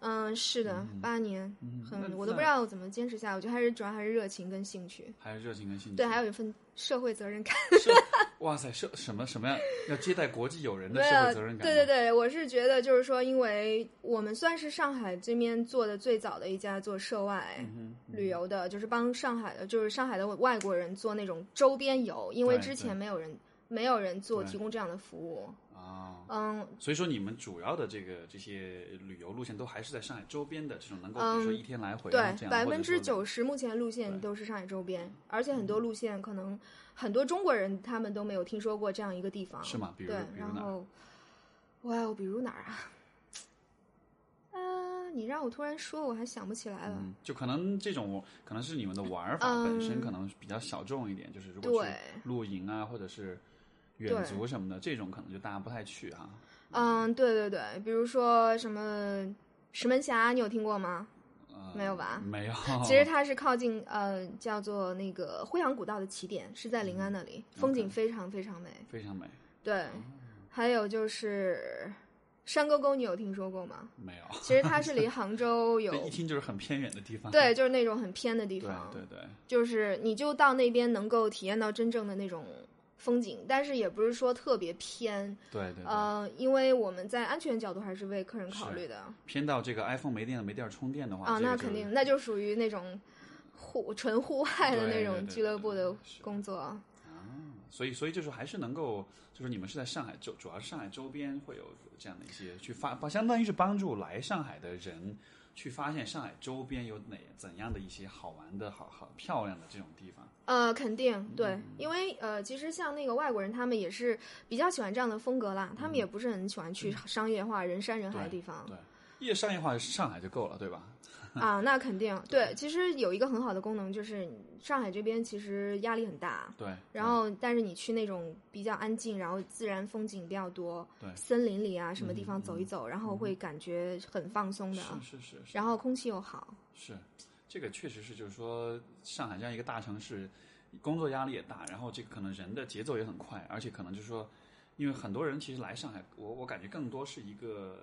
[SPEAKER 2] 嗯，是的，八年，
[SPEAKER 1] 嗯
[SPEAKER 2] 很，我都不知道怎么坚持下来。我觉得还是主要还是热情跟兴趣，
[SPEAKER 1] 还是热情跟兴趣。
[SPEAKER 2] 对，还有一份社会责任感。
[SPEAKER 1] 是 哇塞，社什么什么样要接待国际友人的社会责任感？
[SPEAKER 2] 对对对，我是觉得就是说，因为我们算是上海这边做的最早的一家做涉外
[SPEAKER 1] 嗯
[SPEAKER 2] 旅游的，就是帮上海的，就是上海的外国人做那种周边游，因为之前没有人没有人做提供这样的服务。
[SPEAKER 1] 啊，
[SPEAKER 2] 嗯，
[SPEAKER 1] 所以说你们主要的这个这些旅游路线都还是在上海周边的这种能够，比如说一天来回啊
[SPEAKER 2] 对百分之九十目前路线都是上海周边，而且很多路线可能很多中国人他们都没有听说过这样一个地方。
[SPEAKER 1] 是吗？比如？
[SPEAKER 2] 然后，哇哦，比如哪儿啊？啊，你让我突然说，我还想不起来了。
[SPEAKER 1] 嗯，就可能这种可能是你们的玩法本身
[SPEAKER 2] 嗯
[SPEAKER 1] 可能比较小众一点，就是如果去
[SPEAKER 2] 对
[SPEAKER 1] 露营啊，或者是远足什么的，这种可能就大家不太去啊。
[SPEAKER 2] 嗯，对对对，比如说什么石门峡，你有听过吗？
[SPEAKER 1] 呃，
[SPEAKER 2] 没有吧
[SPEAKER 1] 没有。
[SPEAKER 2] 其实它是靠近呃叫做那个辉阳古道的起点，是在临安那里，风景非常非常美。
[SPEAKER 1] 非常美，
[SPEAKER 2] 对，还有就是山沟沟，你有听说过吗？
[SPEAKER 1] 没有。
[SPEAKER 2] 其实它是离杭州 有
[SPEAKER 1] 一听就是很偏远的地方。
[SPEAKER 2] 对，就是那种很偏的地
[SPEAKER 1] 对
[SPEAKER 2] 方，
[SPEAKER 1] 对对，
[SPEAKER 2] 就是你就到那边能够体验到真正的那种风景，但是也不是说特别偏，
[SPEAKER 1] 对对对，
[SPEAKER 2] 呃，因为我们在安全角度还是为客人考虑的
[SPEAKER 1] 偏到这个 iPhone 没电了，没地儿充电的话，
[SPEAKER 2] 啊，那肯定，那就属于那种户纯户外的那种俱乐部的工作。
[SPEAKER 1] 啊所以，所以就是还是能够，就是你们是在上海周，主要是上海周边会有这样的一些去发，帮相当于是帮助来上海的人去发现上海周边有哪怎样的一些好玩的、好好漂亮的这种地方。
[SPEAKER 2] 呃，肯定
[SPEAKER 1] 嗯
[SPEAKER 2] 对，因为呃，其实像那个外国人，他们也是比较喜欢这样的风格啦，他们也不是很喜欢去商业化、人山人海的地方
[SPEAKER 1] 嗯对，越商业化上海就够了，对吧？
[SPEAKER 2] 啊。那肯定对，其实有一个很好的功能，就是上海这边其实压力很大，
[SPEAKER 1] 对。
[SPEAKER 2] 然后但是你去那种比较安静，然后自然风景比较多，
[SPEAKER 1] 对嗯
[SPEAKER 2] 森林里啊什么地方走一走，然后会感觉很放松的，
[SPEAKER 1] 是是是是
[SPEAKER 2] 然后空气又好。
[SPEAKER 1] 是，这个确实是，就是说上海这样一个大城市，工作压力也大，然后这个可能人的节奏也很快，而且可能就是说，因为很多人其实来上海，我我感觉更多是一个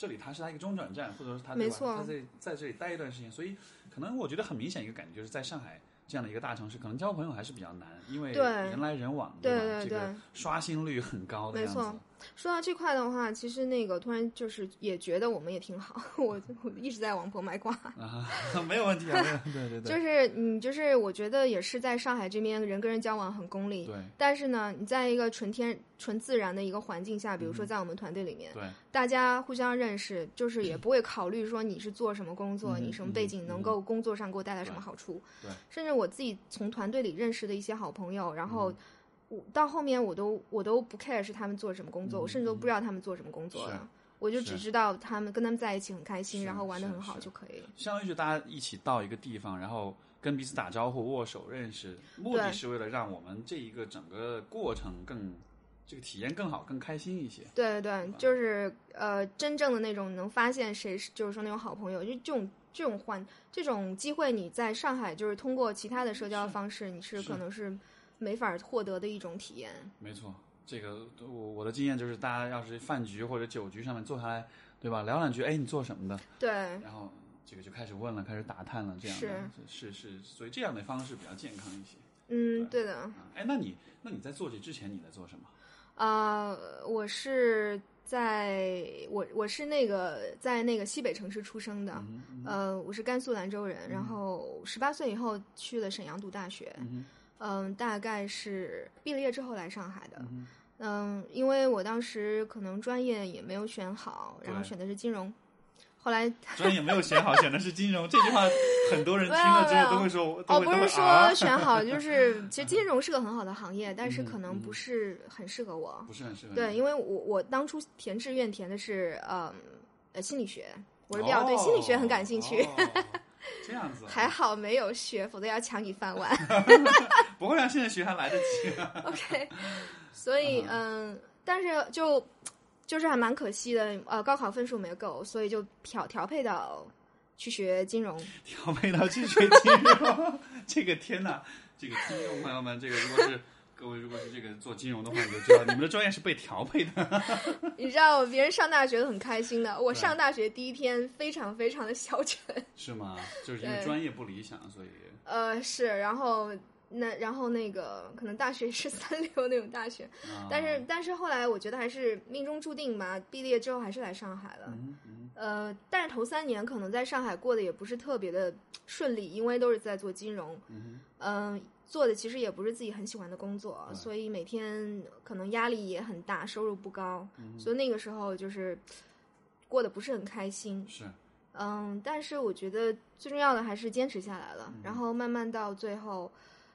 [SPEAKER 1] 这里它是它一个中转站，或者是他对吧
[SPEAKER 2] 没错
[SPEAKER 1] 他在在这里待一段时间，所以可能我觉得很明显一个感觉就是在上海。这样的一个大城市，可能交朋友还是比较难，因为人来人往，
[SPEAKER 2] 对
[SPEAKER 1] 吧？
[SPEAKER 2] 对
[SPEAKER 1] 这个刷新率很高的样子
[SPEAKER 2] 没错。说到这块的话，其实那个突然就是也觉得我们也挺好，我我一直在王婆卖瓜。
[SPEAKER 1] 啊，没有问题啊，对对对，
[SPEAKER 2] 就是你就是我觉得也是在上海这边人跟人交往很功利，
[SPEAKER 1] 对。
[SPEAKER 2] 但是呢，你在一个纯天纯自然的一个环境下，比如说在我们团队里面，
[SPEAKER 1] 对。
[SPEAKER 2] 大家互相认识，就是也不会考虑说你是做什么工作，
[SPEAKER 1] 嗯
[SPEAKER 2] 你什么背景，
[SPEAKER 1] 嗯
[SPEAKER 2] 能够工作上给我带来什么好处。
[SPEAKER 1] 对。
[SPEAKER 2] 甚至我自己从团队里认识的一些好朋友，然
[SPEAKER 1] 嗯。
[SPEAKER 2] 后我到后面我都我都不 care 是他们做什么工作，
[SPEAKER 1] 嗯
[SPEAKER 2] 我甚至都不知道他们做什么工作
[SPEAKER 1] 是
[SPEAKER 2] 了。我就只知道他们跟他们在一起很开心，然后玩的很好就可以了。
[SPEAKER 1] 相当于就大家一起到一个地方，然后跟彼此打招呼、握手、认识，目的是为了让我们这一个整个过程更这个体验更好、更开心一些。
[SPEAKER 2] 对对对，就是呃，真正的那种能发现谁是，就是说那种好朋友，就这种这种环这种机会，你在上海就是通过其他的社交方式，你是
[SPEAKER 1] 是
[SPEAKER 2] 可能是没法获得的一种体验。
[SPEAKER 1] 没错，这个我我的经验就是，大家要是饭局或者酒局上面坐下来，对吧？聊两句，哎，你做什么的？
[SPEAKER 2] 对，
[SPEAKER 1] 然后这个就开始问了，开始打探了，这样的是是是，所以这样的方式比较健康一些。
[SPEAKER 2] 嗯，对的。
[SPEAKER 1] 啊，哎，那你那你在做这之前你在做什么？
[SPEAKER 2] 啊、我是在我我是那个在那个西北城市出生的，
[SPEAKER 1] 嗯嗯
[SPEAKER 2] 呃，我是甘肃兰州人，然后十八岁以后去了沈阳读大学，
[SPEAKER 1] 嗯
[SPEAKER 2] 嗯，大概是毕了业之后来上海的。
[SPEAKER 1] 嗯
[SPEAKER 2] 嗯，因为我当时可能专业也没有选好，然后选的是金融。后来
[SPEAKER 1] 专业没有选好，选的是金融。这句话很多人听了之后都会说，都
[SPEAKER 2] 哦，
[SPEAKER 1] 会都会
[SPEAKER 2] 不是说
[SPEAKER 1] 啊
[SPEAKER 2] 选好，就 是其实金融是个很好的行业，但是
[SPEAKER 1] 嗯
[SPEAKER 2] 可能不是很适合我。
[SPEAKER 1] 不是很适合。
[SPEAKER 2] 对，因为我我当初填志愿填的是嗯呃心理学，我是比较对心理学很感兴趣。
[SPEAKER 1] 这样子啊，
[SPEAKER 2] 还好没有学，否则要抢你饭碗。
[SPEAKER 1] 不会啊，现在学还来得及。
[SPEAKER 2] OK，所以嗯，但是就就是还蛮可惜的，呃，高考分数没够，所以就调调配到去学金融。
[SPEAKER 1] 调配到去学金融，这个天哪！这个听众朋友们，这个如果是各位如果是这个做金融的话，你就知道你们的专业是被调配的。
[SPEAKER 2] 你知道，别人上大学都很开心的，我上大学第一天非常非常的消沉。
[SPEAKER 1] 是吗？就是因为专业不理想，所以
[SPEAKER 2] 呃，是，然后那然后那个可能大学是三流那种大学，
[SPEAKER 1] 啊
[SPEAKER 2] 但是但是后来我觉得还是命中注定吧，毕业之后还是来上海了。
[SPEAKER 1] 嗯嗯
[SPEAKER 2] 呃，但是头三年可能在上海过得也不是特别的顺利，因为都是在做金融，
[SPEAKER 1] 嗯
[SPEAKER 2] 嗯、做的其实也不是自己很喜欢的工作，
[SPEAKER 1] 对。
[SPEAKER 2] 所以每天可能压力也很大，收入不高，
[SPEAKER 1] 嗯
[SPEAKER 2] 所以那个时候就是过得不是很开心。
[SPEAKER 1] 是。
[SPEAKER 2] 嗯，但是我觉得最重要的还是坚持下来
[SPEAKER 1] 嗯
[SPEAKER 2] 了，然后慢慢到最后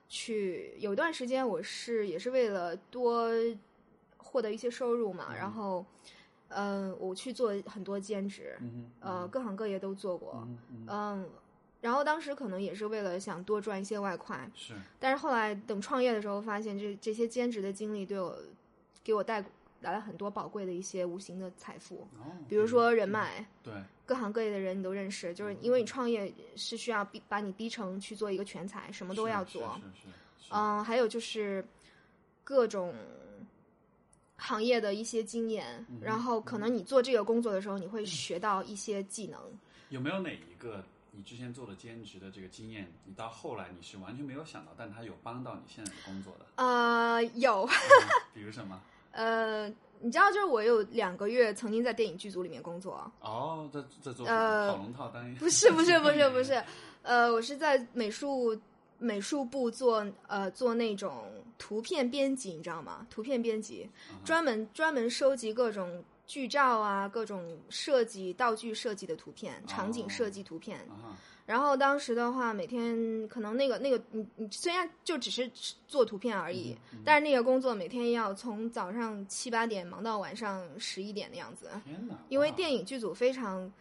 [SPEAKER 2] 去，有一段时间我是也是为了多获得一些收入嘛，然后嗯、我去做很多兼职，
[SPEAKER 1] 嗯
[SPEAKER 2] 呃，各行各业都做过，
[SPEAKER 1] 嗯嗯
[SPEAKER 2] 嗯，然后当时可能也是为了想多赚一些外快，
[SPEAKER 1] 是
[SPEAKER 2] 但是后来等创业的时候，发现这这些兼职的经历对我给我带来了很多宝贵的一些无形的财富，
[SPEAKER 1] 哦，
[SPEAKER 2] 比如说人脉，
[SPEAKER 1] 对
[SPEAKER 2] 各行各业的人你都认识，就是因为你创业是需要逼把你逼成去做一个全才，什么都要做，
[SPEAKER 1] 是是
[SPEAKER 2] 嗯，还有就是各种。行业的一些经验，
[SPEAKER 1] 嗯
[SPEAKER 2] 然后可能你做这个工作的时候，你会 学到一些技能。
[SPEAKER 1] 有没有哪一个你之前做的兼职的这个经验，你到后来你是完全没有想到，但它有帮到你现在的工作的？
[SPEAKER 2] 呃，有，
[SPEAKER 1] 嗯比如什么？
[SPEAKER 2] 呃，你知道，就是我有两个月曾经在电影剧组里面工作，
[SPEAKER 1] 哦，在在做
[SPEAKER 2] 呃
[SPEAKER 1] 跑龙套当
[SPEAKER 2] 不是，不是，不是，不 是，呃，我是在美术美术部做呃做那种图片编辑，你知道吗？图片编辑，专门专门收集各种剧照啊，各种设计道具设计的图片，场景设计图片。
[SPEAKER 1] 啊
[SPEAKER 2] 然后当时的话，每天可能那个那个，你你虽然就只是做图片而已，但是那个工作每天要从早上七八点忙到晚上十一点的样子！因为电影剧组非常，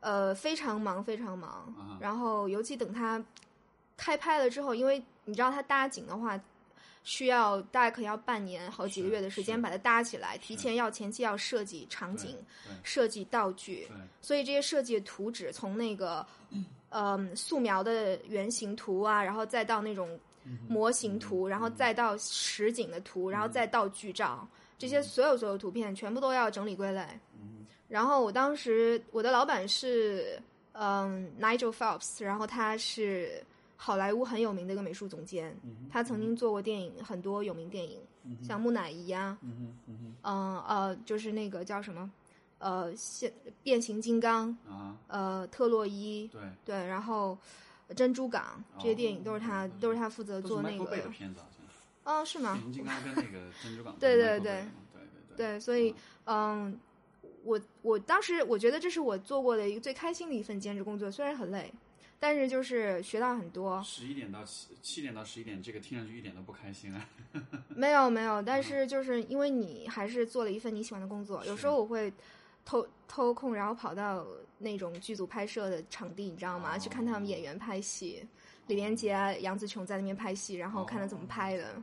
[SPEAKER 2] 呃，非常忙，非常忙。
[SPEAKER 1] 啊
[SPEAKER 2] 然后尤其等他开拍了之后，因为你知道他搭景的话，需要大概可能要半年、好几个月的时间把它搭起来，提前要前期要设计场景、设计道具，所以这些设计的图纸从那个，嗯，素描的原型图啊，然后再到那种模型图，然后再到实景的图，然后再到剧照，这些所有所有图片全部都要整理归类。然后我当时我的老板是嗯 Nigel Phelps，然后他是好莱坞很有名的一个美术总监，他曾经做过电影很多有名电影。像木乃伊呀、
[SPEAKER 1] 嗯嗯
[SPEAKER 2] 嗯呃，就是那个叫什么，呃，现变形金刚，
[SPEAKER 1] 啊，
[SPEAKER 2] 呃，特洛伊，
[SPEAKER 1] 对，
[SPEAKER 2] 对，然后珍珠港这些电影都是他，
[SPEAKER 1] 哦
[SPEAKER 2] 都是他负责做那个。哦，是吗
[SPEAKER 1] 变？形金刚跟那个珍珠港
[SPEAKER 2] 对对对
[SPEAKER 1] Bay 的嘛对对对。
[SPEAKER 2] 对，所以嗯，我我当时我觉得这是我做过的一个最开心的一份兼职工作，虽然很累，但是就是学到很多。
[SPEAKER 1] 十一点到七七点到十一点，这个听上去一点都不开心啊。
[SPEAKER 2] 没有没有，但是就是因为你还是做了一份你喜欢的工作，有时候我会偷偷空，然后跑到那种剧组拍摄的场地，你知道吗？
[SPEAKER 1] 哦
[SPEAKER 2] 去看他们演员拍戏，李连杰啊、杨紫琼在那边拍戏，然后看他怎么拍的，
[SPEAKER 1] 哇，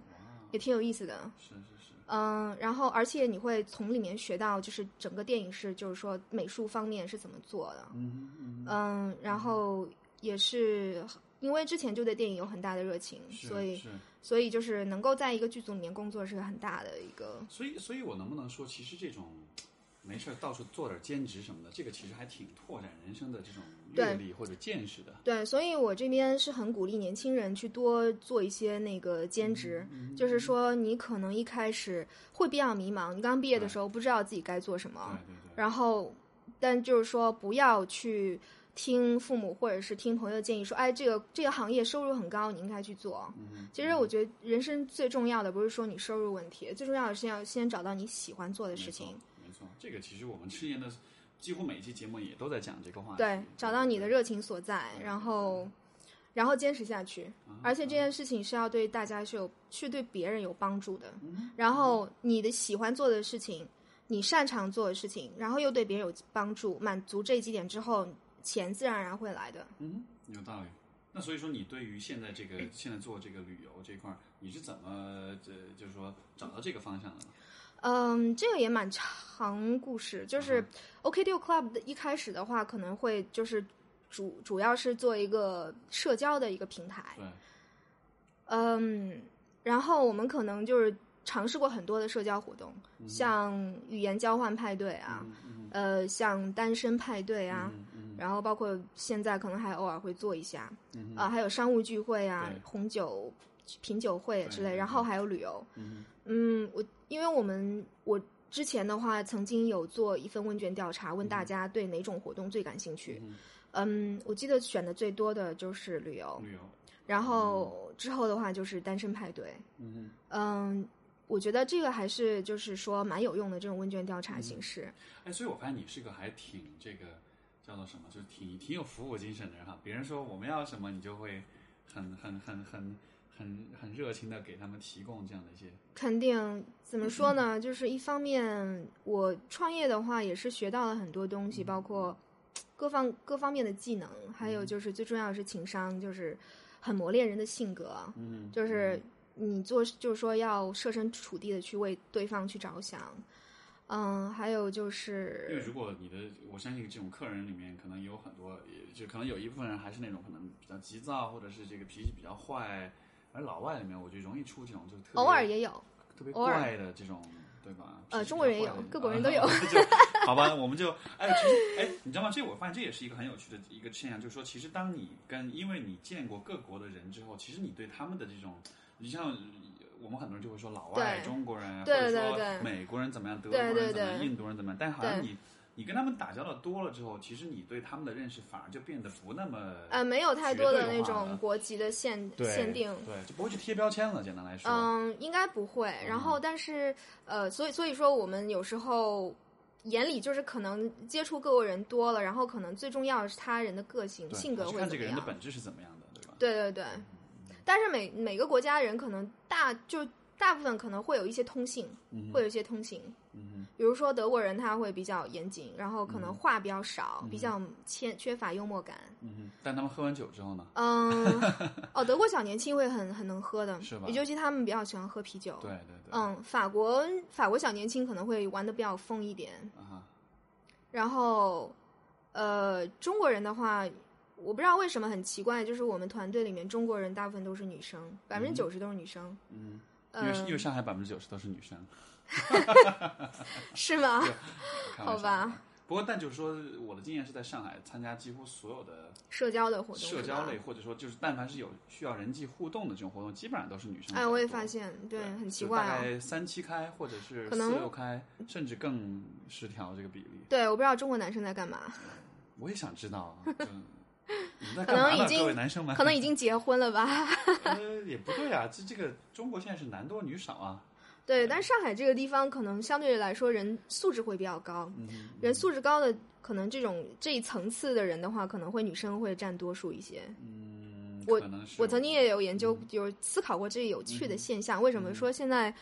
[SPEAKER 2] 也挺有意思的。
[SPEAKER 1] 是是是，
[SPEAKER 2] 嗯，然后而且你会从里面学到，就是整个电影是，就是说美术方面是怎么做的。
[SPEAKER 1] 嗯哼嗯
[SPEAKER 2] 嗯，然后也是因为之前就对电影有很大的热情，所以，所以就是能够在一个剧组里面工作是很大的一个。
[SPEAKER 1] 所以所以我能不能说，其实这种没事儿到处做点兼职什么的，这个其实还挺拓展人生的这种阅历或者见识的。
[SPEAKER 2] 对，所以我这边是很鼓励年轻人去多做一些那个兼职，
[SPEAKER 1] 嗯
[SPEAKER 2] 就是说你可能一开始会比较迷茫，你刚毕业的时候不知道自己该做什么，
[SPEAKER 1] 对对对，
[SPEAKER 2] 然后，但就是说不要去听父母或者是听朋友的建议说，哎，这个这个行业收入很高，你应该去做。
[SPEAKER 1] 嗯
[SPEAKER 2] 其实我觉得人生最重要的不是说你收入问题，最重要的是要先找到你喜欢做的事情。
[SPEAKER 1] 没错，这个其实我们去年的几乎每一期节目也都在讲这个话题。
[SPEAKER 2] 对，找到你的热情所在，然后，然后坚持下去。
[SPEAKER 1] 啊
[SPEAKER 2] 而且这件事情是要对大家是有，去对别人有帮助的。
[SPEAKER 1] 嗯
[SPEAKER 2] 然后你的喜欢做的事情，你擅长做的事情，然后又对别人有帮助，满足这几点之后，钱自然而然会来的。
[SPEAKER 1] 嗯，有道理。那所以说，你对于现在这个现在做这个旅游这块儿，你是怎么呃就是说找到这个方向的呢？
[SPEAKER 2] 嗯，这个也蛮长故事，就是
[SPEAKER 1] 嗯
[SPEAKER 2] OK Deal Club 的一开始的话，可能会就是主主要是做一个社交的一个平台，
[SPEAKER 1] 对，
[SPEAKER 2] 嗯，然后我们可能就是尝试过很多的社交活动，像语言交换派对啊，
[SPEAKER 1] 嗯嗯
[SPEAKER 2] 呃，像单身派对啊，然后包括现在可能还偶尔会做一下，
[SPEAKER 1] 嗯
[SPEAKER 2] 啊、还有商务聚会啊、红酒品酒会之类，然后还有旅游。
[SPEAKER 1] 嗯
[SPEAKER 2] 嗯，我因为我们我之前的话曾经有做一份问卷调查，问大家对哪种活动最感兴趣。
[SPEAKER 1] 嗯
[SPEAKER 2] 嗯，我记得选的最多的就是旅游，
[SPEAKER 1] 旅游，
[SPEAKER 2] 然后之后的话就是单身派对。
[SPEAKER 1] 嗯
[SPEAKER 2] 嗯，我觉得这个还是就是说蛮有用的这种问卷调查形式。
[SPEAKER 1] 哎，所以我发现你是个还挺这个叫做什么，就是挺挺有服务精神的人哈。别人说我们要什么，你就会很很很很很很热情的给他们提供这样的一些。
[SPEAKER 2] 肯定怎么说呢？就是一方面，我创业的话也是学到了很多东西，包括各方各方面的技能，还有就是最重要的是情商，就是很磨练人的性格。
[SPEAKER 1] 嗯，
[SPEAKER 2] 就是你做，就是说要设身处地的去为对方去着想。嗯，还有就是
[SPEAKER 1] 因为，如果你的，我相信这种客人里面可能有很多，也就可能有一部分人还是那种可能比较急躁，或者是这个脾气比较坏，而老外里面我觉得容易出这种就特别
[SPEAKER 2] 偶尔也有，
[SPEAKER 1] 特别怪的这种，对吧？
[SPEAKER 2] 呃中国人也有各国人都有
[SPEAKER 1] 好吧，我们就哎，其实哎，你知道吗？这我发现这也是一个很有趣的一个现象，就是说，其实当你跟因为你见过各国的人之后，其实你对他们的这种，你像。我们很多人就会说老外、中国人，
[SPEAKER 2] 对
[SPEAKER 1] 或者说
[SPEAKER 2] 对对
[SPEAKER 1] 美国人怎么样，德国人
[SPEAKER 2] 对对
[SPEAKER 1] 怎么样，
[SPEAKER 2] 对
[SPEAKER 1] 印度人怎么样，但好像你你跟他们打交道多了之后，其实你对他们的认识反而就变得不那么
[SPEAKER 2] 呃，没有太多的那种国籍的限限定。
[SPEAKER 1] 对，就不会去贴标签了。简单来说，
[SPEAKER 2] 嗯，应该不会。然后，但是呃，所以所以说，我们有时候眼里就是可能接触各国人多了，然后可能最重要的是他人的个性、性格
[SPEAKER 1] 还是看这
[SPEAKER 2] 会怎么样。
[SPEAKER 1] 个人的本质是怎么样的，对吧？
[SPEAKER 2] 对对对。但是每每个国家人可能大就大部分可能会有一些通性，
[SPEAKER 1] 嗯
[SPEAKER 2] 会有一些通性。
[SPEAKER 1] 嗯
[SPEAKER 2] 比如说德国人他会比较严谨，然后可能话比较少，比较缺缺乏幽默感。
[SPEAKER 1] 嗯，但他们喝完酒之后呢？
[SPEAKER 2] 嗯，哦，德国小年轻会很很能喝的，
[SPEAKER 1] 是吧
[SPEAKER 2] 尤其他们比较喜欢喝啤酒。
[SPEAKER 1] 对对对，
[SPEAKER 2] 嗯，法国法国小年轻可能会玩的比较疯一点，
[SPEAKER 1] 啊，
[SPEAKER 2] 然后呃，中国人的话，我不知道为什么很奇怪，就是我们团队里面中国人大部分都是女生，百分之九十都是女生。
[SPEAKER 1] 嗯，因为
[SPEAKER 2] 嗯
[SPEAKER 1] 因为上海百分之九十都是女生
[SPEAKER 2] 是吗？好吧，
[SPEAKER 1] 不过，但就是说，我的经验是在上海参加几乎所有的
[SPEAKER 2] 社交的活动，
[SPEAKER 1] 社交类，或者说就是但凡是有需要人际互动的这种活动，基本上都是女生。
[SPEAKER 2] 哎，我也发现，对，很奇怪
[SPEAKER 1] 啊。大概三七开，或者是四六开，甚至更失调这个比例。
[SPEAKER 2] 对，我不知道中国男生在干嘛。
[SPEAKER 1] 我也想知道。
[SPEAKER 2] 可能已经
[SPEAKER 1] 男生们，
[SPEAKER 2] 可能已经结婚了吧？
[SPEAKER 1] 呃，也不对啊，这这个中国现在是男多女少啊。
[SPEAKER 2] 对，但是上海这个地方可能相对来说人素质会比较高，人素质高的可能这种这一层次的人的话，可能会女生会占多数一些。
[SPEAKER 1] 嗯，
[SPEAKER 2] 我我曾经也有研究，就是思考过这个有趣的现象：为什么说现在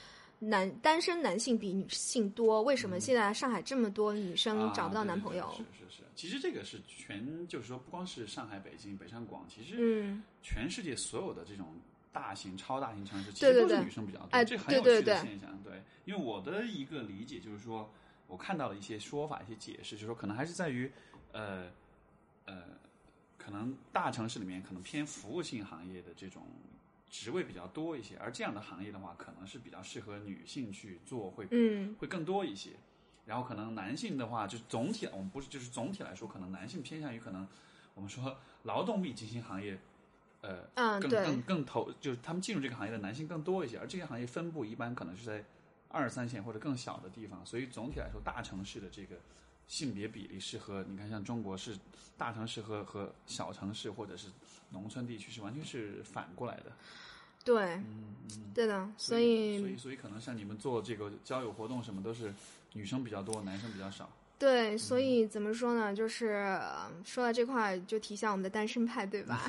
[SPEAKER 2] 男单身男性比女性多？为什么现在上海这么多女生找不到男朋友？
[SPEAKER 1] 是是是，其实这个是全，就是说不光是上海、北京、北上广，其实
[SPEAKER 2] 嗯，
[SPEAKER 1] 全世界所有的这种。大型、超大型城市其
[SPEAKER 2] 实
[SPEAKER 1] 都是女生比较多，这很有趣的现象。对，因为我的一个理解就是说，我看到了一些说法、一些解释，就是说可能还是在于，呃，呃，可能大城市里面可能偏服务性行业的这种职位比较多一些，而这样的行业的话，可能是比较适合女性去做，会
[SPEAKER 2] 嗯
[SPEAKER 1] 会更多一些。然后可能男性的话，就是总体我们不是就是总体来说，可能男性偏向于可能我们说劳动密集型行业。呃，
[SPEAKER 2] 嗯，
[SPEAKER 1] 更更更投，就是他们进入这个行业的男性更多一些，而这些行业分布一般可能是在二三线或者更小的地方，所以总体来说，大城市的这个性别比例是和你看，像中国是大城市和和小城市或者是农村地区是完全是反过来的。
[SPEAKER 2] 对，
[SPEAKER 1] 嗯嗯，
[SPEAKER 2] 对的，
[SPEAKER 1] 所
[SPEAKER 2] 以
[SPEAKER 1] 所以所以可能像你们做这个交友活动什么都是女生比较多，男生比较少。
[SPEAKER 2] 对，所以怎么说呢？就是说到这块，就提向我们的单身派对吧。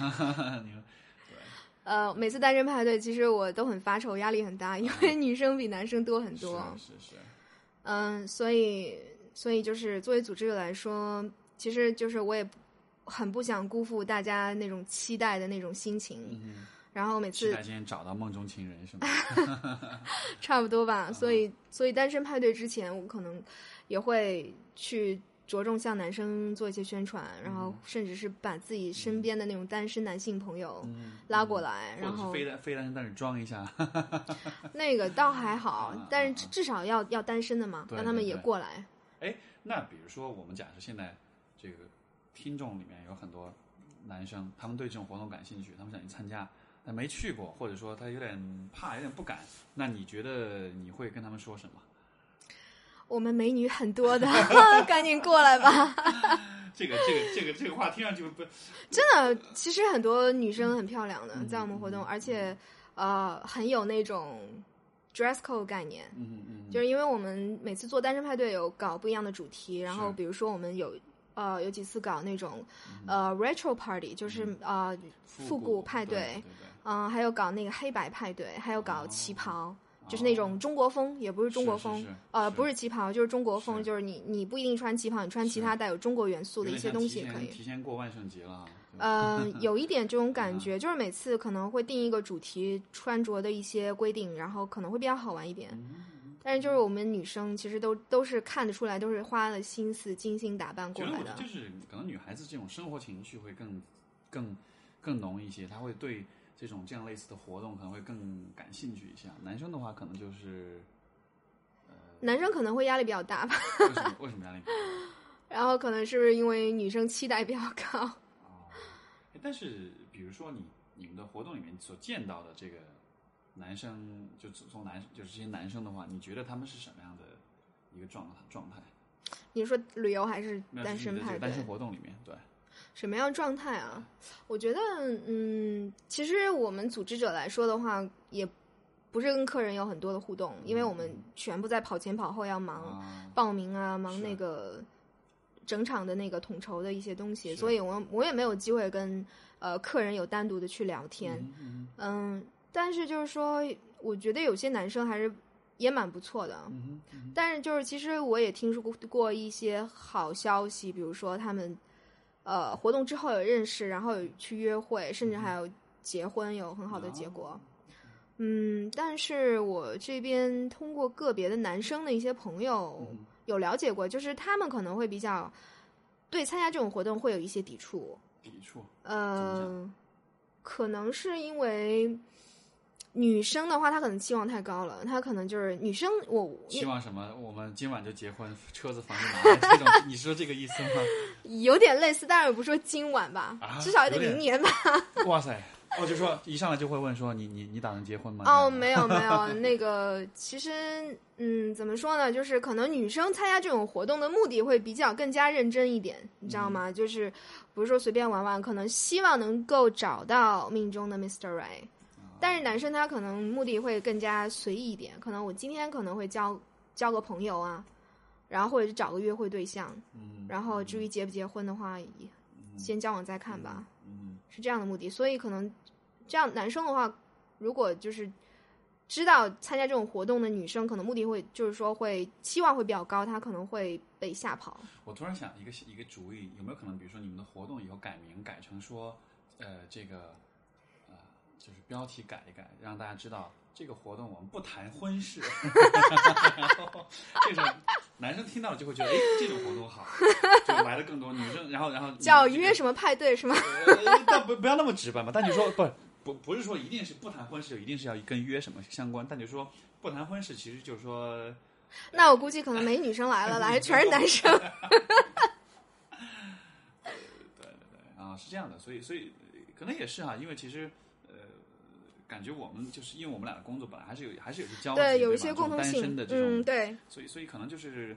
[SPEAKER 2] 呃，每次单身派对，其实我都很发愁，压力很大，因为女生比男生多很多。
[SPEAKER 1] 是是。
[SPEAKER 2] 嗯，所以，所以就是作为组织者来说，其实就是我也很不想辜负大家那种期待的那种心情。
[SPEAKER 1] 嗯。
[SPEAKER 2] 然后每次。期
[SPEAKER 1] 待今天找到梦中情人是吗？
[SPEAKER 2] 差不多吧。所以，所以单身派对之前，我可能。也会去着重向男生做一些宣传，然后甚至是把自己身边的那种单身男性朋友拉过来，然后
[SPEAKER 1] 非单非单身但是装一下，
[SPEAKER 2] 那个倒还好，但是至少要要单身的嘛，让他们也过来。
[SPEAKER 1] 哎，那比如说我们假设现在这个听众里面有很多男生，他们对这种活动感兴趣，他们想去参加，但没去过，或者说他有点怕，有点不敢，那你觉得你会跟他们说什么？
[SPEAKER 2] 我们美女很多的，赶紧过来吧。
[SPEAKER 1] 这个这个这个这个话听上去不
[SPEAKER 2] 真的。其实很多女生很漂亮的，在我们活动，而且呃很有那种 dress code 概念。
[SPEAKER 1] 嗯嗯。
[SPEAKER 2] 就是因为我们每次做单身派对有搞不一样的主题，然后比如说我们有呃有几次搞那种呃 retro party，就是呃复
[SPEAKER 1] 古
[SPEAKER 2] 派
[SPEAKER 1] 对，
[SPEAKER 2] 嗯，还有搞那个黑白派对，还有搞旗袍。就是那种中国风，也不是中国风，呃，不是旗袍，就是中国风，就是你你不一定穿旗袍，你穿其他带有中国元素的一些东西也可以。
[SPEAKER 1] 提前过万圣节了。
[SPEAKER 2] 呃，有一点这种感觉，就是每次可能会定一个主题，穿着的一些规定，然后可能会比较好玩一点。但是就是我们女生其实都都是看得出来，都是花了心思、精心打扮过来的。
[SPEAKER 1] 就是可能女孩子这种生活情绪会更更更浓一些，她会对。这种这样类似的活动可能会更感兴趣一些。男生的话，可能就是，呃，
[SPEAKER 2] 男生可能会压力比较大吧？
[SPEAKER 1] 为什么？为什么压力？
[SPEAKER 2] 然后可能是不是因为女生期待比较高？
[SPEAKER 1] 哦，但是比如说你你们的活动里面所见到的这个男生，就从男就是这些男生的话，你觉得他们是什么样的一个状状态？
[SPEAKER 2] 你说旅游还是单身派？
[SPEAKER 1] 单身活动里面，对。
[SPEAKER 2] 什么样状态啊？我觉得，嗯，其实我们组织者来说的话，也不是跟客人有很多的互动，因为我们全部在跑前跑后，要忙报名啊，忙那个整场的那个统筹的一些东西，所以我我也没有机会跟呃客人有单独的去聊天。嗯，但是就是说，我觉得有些男生还是也蛮不错的。嗯但是就是其实我也听说过过一些好消息，比如说他们。呃，活动之后有认识，然后有去约会，甚至还有结婚，有很好的结果。嗯，但是我这边通过个别的男生的一些朋友有了解过，就是他们可能会比较对参加这种活动会有一些抵触。
[SPEAKER 1] 抵触？
[SPEAKER 2] 呃，可能是因为女生的话，她可能期望太高了，她可能就是女生，我
[SPEAKER 1] 期望什么？我们今晚就结婚，车子房子 这种你是说这个意思吗？
[SPEAKER 2] 有点类似，但是不说今晚吧，
[SPEAKER 1] 啊
[SPEAKER 2] 至少也得明年吧。
[SPEAKER 1] 哇塞！哦，就说一上来就会问说你你你打算结婚吗？
[SPEAKER 2] 哦，没有没有，那个其实，嗯，怎么说呢？就是可能女生参加这种活动的目的会比较更加认真一点，你知道吗？就是不是说随便玩玩，可能希望能够找到命中的 Mr. Right。但是男生他可能目的会更加随意一点，可能我今天可能会交交个朋友啊，然后或者是找个约会对象，
[SPEAKER 1] 嗯，
[SPEAKER 2] 然后至于结不结婚的话，也先交往再看吧。
[SPEAKER 1] 嗯
[SPEAKER 2] 是这样的目的，所以可能这样男生的话，如果就是知道参加这种活动的女生，可能目的会就是说会期望会比较高，她可能会被吓跑。
[SPEAKER 1] 我突然想一个一个主意，有没有可能，比如说你们的活动以后改名，改成说，呃，这个，呃，就是标题改一改，让大家知道这个活动我们不谈婚事，然后这种男生听到了就会觉得，哎，这种活动好，就来了更多女生，然后然后
[SPEAKER 2] 叫约什么派对是吗？
[SPEAKER 1] 呃，但不不要那么直白嘛。但你说不不不是说一定是不谈婚事就，一定是要跟约什么相关。但你说不谈婚事，其实就是说，
[SPEAKER 2] 那我估计可能没女生来了，来全是男生。
[SPEAKER 1] 对对对啊，是这样的。所以所以呃可能也是哈，因为其实呃，感觉我们就是因为我们俩的工作本来还是有还是有些交集，
[SPEAKER 2] 对，有一些共同性
[SPEAKER 1] 的。这种，
[SPEAKER 2] 嗯，对，
[SPEAKER 1] 所以所以可能就是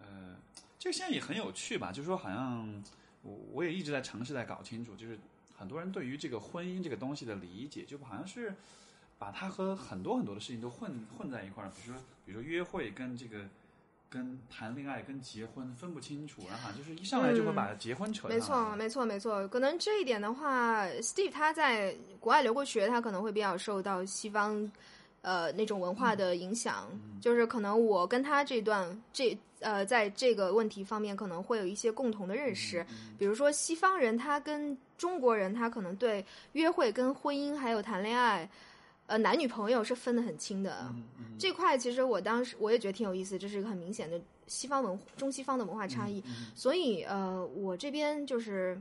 [SPEAKER 1] 呃，这个现在也很有趣吧，就是说好像我我也一直在尝试在搞清楚，就是很多人对于这个婚姻这个东西的理解，就好像是把它和很多很多的事情都混混在一块儿，比如说比如说约会跟这个。跟谈恋爱跟结婚分不清楚，然后就是一上来就会把结婚扯嗯。
[SPEAKER 2] 没错，没错，没错。可能这一点的话，Steve 他在国外留过学，他可能会比较受到西方呃那种文化的影响。就是可能我跟他这段这呃在这个问题方面可能会有一些共同的认识。比如说西方人他跟中国人他可能对约会跟婚姻还有谈恋爱。呃，男女朋友是分得很清的，这块其实我当时我也觉得挺有意思，这是一个很明显的西方文中西方的文化差异，所以呃，我这边就是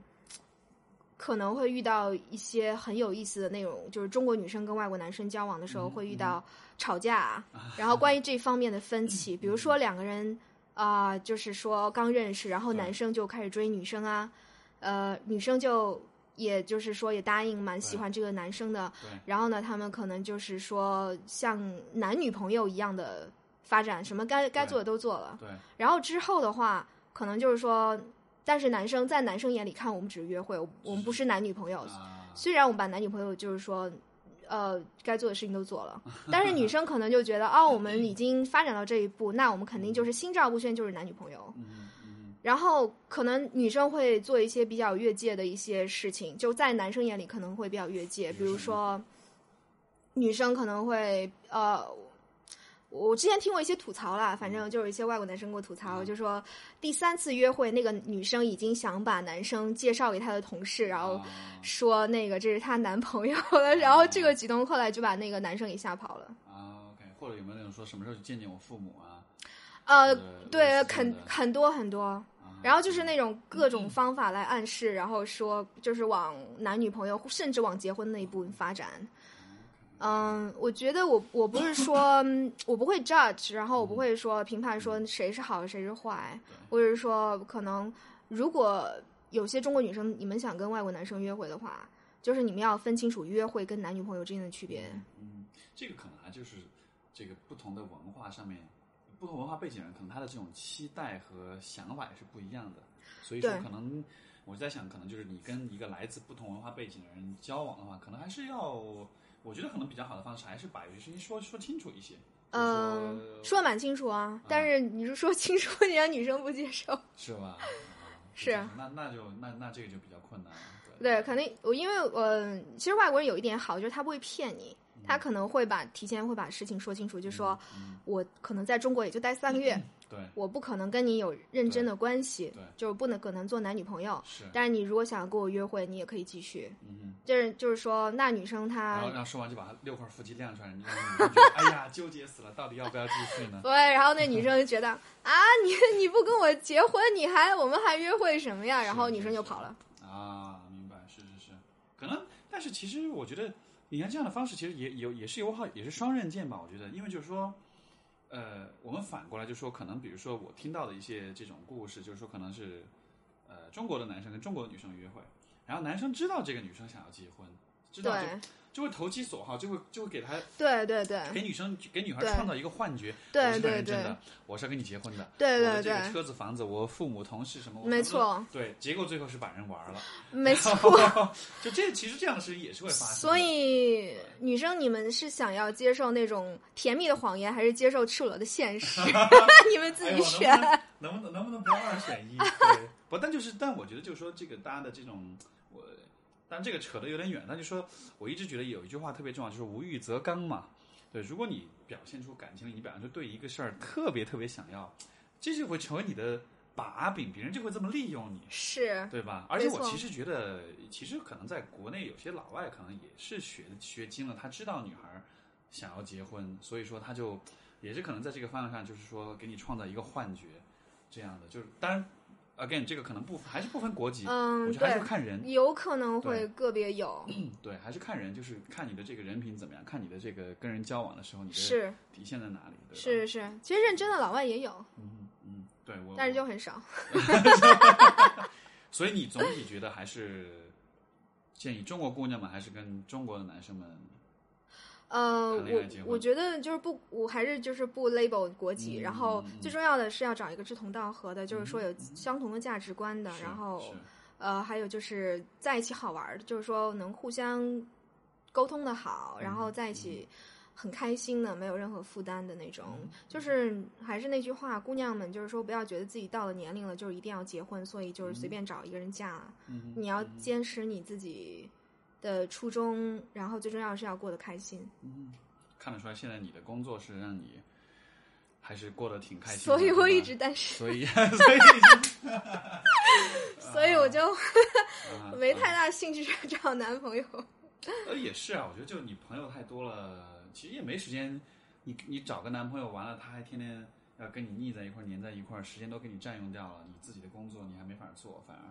[SPEAKER 2] 可能会遇到一些很有意思的内容，就是中国女生跟外国男生交往的时候会遇到吵架，然后关于这方面的分歧，比如说两个人啊、就是说刚认识，然后男生就开始追女生啊，呃，女生就。也就是说，也答应蛮喜欢这个男生的，然后呢，他们可能就是说像男女朋友一样的发展，什么该该做的都做了。
[SPEAKER 1] 对。
[SPEAKER 2] 然后之后的话，可能就是说，但是男生在男生眼里看我们只是约会，我们不是男女朋友。
[SPEAKER 1] 啊、
[SPEAKER 2] 虽然我们把男女朋友就是说，呃，该做的事情都做了，但是女生可能就觉得，哦，我们已经发展到这一步，那我们肯定就是心照不宣，就是男女朋友。
[SPEAKER 1] 嗯
[SPEAKER 2] 然后可能女生会做一些比较越界的一些事情，就在男生眼里可能会比较越界，比如说，女生可能会呃，我之前听过一些吐槽啦，反正就是一些外国男生给我吐槽，就说第三次约会那个女生已经想把男生介绍给她的同事，然后说那个这是她男朋友了，然后这个举动后来就把那个男生给吓跑了。
[SPEAKER 1] 啊，OK，或者有没有那种说什么时候去见见我父母啊？
[SPEAKER 2] 呃，对，很很多很多。然后就是那种各
[SPEAKER 1] 嗯
[SPEAKER 2] 种方法来暗示，然后说就是往男女朋友，甚至往结婚那一步发展。嗯，我觉得我我不是说我不会 judge，然后我不会说评判说谁是好谁是坏，或者是说可能如果有些中国女生你们想跟外国男生约会的话，就是你们要分清楚约会跟男女朋友之间的区别。
[SPEAKER 1] 嗯，这个可能还就是这个不同的文化上面。不同文化背景人，可能他的这种期待和想法也是不一样的，所以说可能我在想，可能就是你跟一个来自不同文化背景的人交往的话，可能还是要，我觉得可能比较好的方式还是把有些事情说说清楚一些。
[SPEAKER 2] 嗯，说的蛮清楚啊，但是你是说清楚，你让女生不接受，
[SPEAKER 1] 是吧？
[SPEAKER 2] 是，
[SPEAKER 1] 那那就那那这个就比较困难了。
[SPEAKER 2] 对，肯定我因为呃，其实外国人有一点好，就是他不会骗你。他可能会把提前会把事情说清楚，就说我可能在中国也就待三个月，
[SPEAKER 1] 对，
[SPEAKER 2] 我不可能跟你有认真的关系，
[SPEAKER 1] 对，
[SPEAKER 2] 就是不能可能做男女朋友。
[SPEAKER 1] 是，
[SPEAKER 2] 但是你如果想要跟我约会，你也可以继续。
[SPEAKER 1] 嗯，
[SPEAKER 2] 就是就是说，那女生她，
[SPEAKER 1] 然后然后说完就把六块腹肌亮出来，让女生觉得哎呀纠结死了，到底要不要继续呢？
[SPEAKER 2] 对，然后那女生就觉得 啊，你你不跟我结婚，你还我们还约会什么呀？然后女生就跑了。
[SPEAKER 1] 啊，明白，是是是，可能，但是其实我觉得。你看这样的方式其实也有也是有好也是双刃剑吧，我觉得，因为就是说，呃，我们反过来就说，可能比如说我听到的一些这种故事，就是说可能是呃中国的男生跟中国的女生约会，然后男生知道这个女生想要结婚，知道就就会投其所好，就会就会给他
[SPEAKER 2] 对对对。
[SPEAKER 1] 给女生给女孩创造一个幻觉，
[SPEAKER 2] 对对对
[SPEAKER 1] 认真的，我是要跟你结婚的，
[SPEAKER 2] 对对对，
[SPEAKER 1] 车子房子，我父母同事什么，
[SPEAKER 2] 没错，
[SPEAKER 1] 对，结果最后是把人玩了，
[SPEAKER 2] 没 错。
[SPEAKER 1] 就这其实这样的事情也是会发生，
[SPEAKER 2] 所以女生，你们是想要接受那种甜蜜的谎言，还是接受赤裸的现实？你们自己选。
[SPEAKER 1] 能不能能不能不要二选一？对，不，但就是，但我觉得就是说，这个大家的这种，我，但这个扯得有点远。那就说，我一直觉得有一句话特别重要，就是无欲则刚嘛。对，如果你表现出感情，你表现出对一个事儿特别特别想要，这就会成为你的把柄，别人就会这么利用你。
[SPEAKER 2] 是，
[SPEAKER 1] 对吧？而且我其实觉得，其实可能在国内有些老外可能也是学学精了，他知道女孩儿想要结婚，所以说他就也是可能在这个方向上，就是说给你创造一个幻觉，这样的。就是当然，again 这个可能不还是不分国籍，
[SPEAKER 2] 嗯
[SPEAKER 1] 我觉得还是看人，
[SPEAKER 2] 有可能会个别有，
[SPEAKER 1] 对，还是看人，就是看你的这个人品怎么样，看你的这个跟人交往的时候，你的
[SPEAKER 2] 是
[SPEAKER 1] 底线在哪里，对吧？
[SPEAKER 2] 是是，其实认真的老外也有，
[SPEAKER 1] 嗯嗯，对我，
[SPEAKER 2] 但是就很少。
[SPEAKER 1] 所以你总体觉得还是建议中国姑娘们还是跟中国的男生们
[SPEAKER 2] 呃，我我觉得就是不，我还是就是不 label 国籍，
[SPEAKER 1] 嗯
[SPEAKER 2] 然后最重要的是要找一个志同道合的，就是说有相同的价值观的，
[SPEAKER 1] 是
[SPEAKER 2] 然后呃，还有就是在一起好玩儿的，就是说能互相沟通的好，然
[SPEAKER 1] 嗯
[SPEAKER 2] 后在一起很开心的，没有任何负担的那种。就是还是那句话，姑娘们就是说不要觉得自己到了年龄了，就是一定要结婚，所以就是随便找一个人嫁。
[SPEAKER 1] 嗯
[SPEAKER 2] 你要坚持你自己的初衷，然后最重要的是要过得开心。
[SPEAKER 1] 看得出来，现在你的工作是让你还是过得挺开心的，
[SPEAKER 2] 所以我一直单身，
[SPEAKER 1] 所以所 以
[SPEAKER 2] 所以我就
[SPEAKER 1] 啊
[SPEAKER 2] 没太大兴趣找男朋友。
[SPEAKER 1] 呃也是啊，我觉得就你朋友太多了，其实也没时间。你你找个男朋友完了，他还天天要跟你腻在一块儿、黏在一块儿，时间都给你占用掉了，你自己的工作你还没法做，反而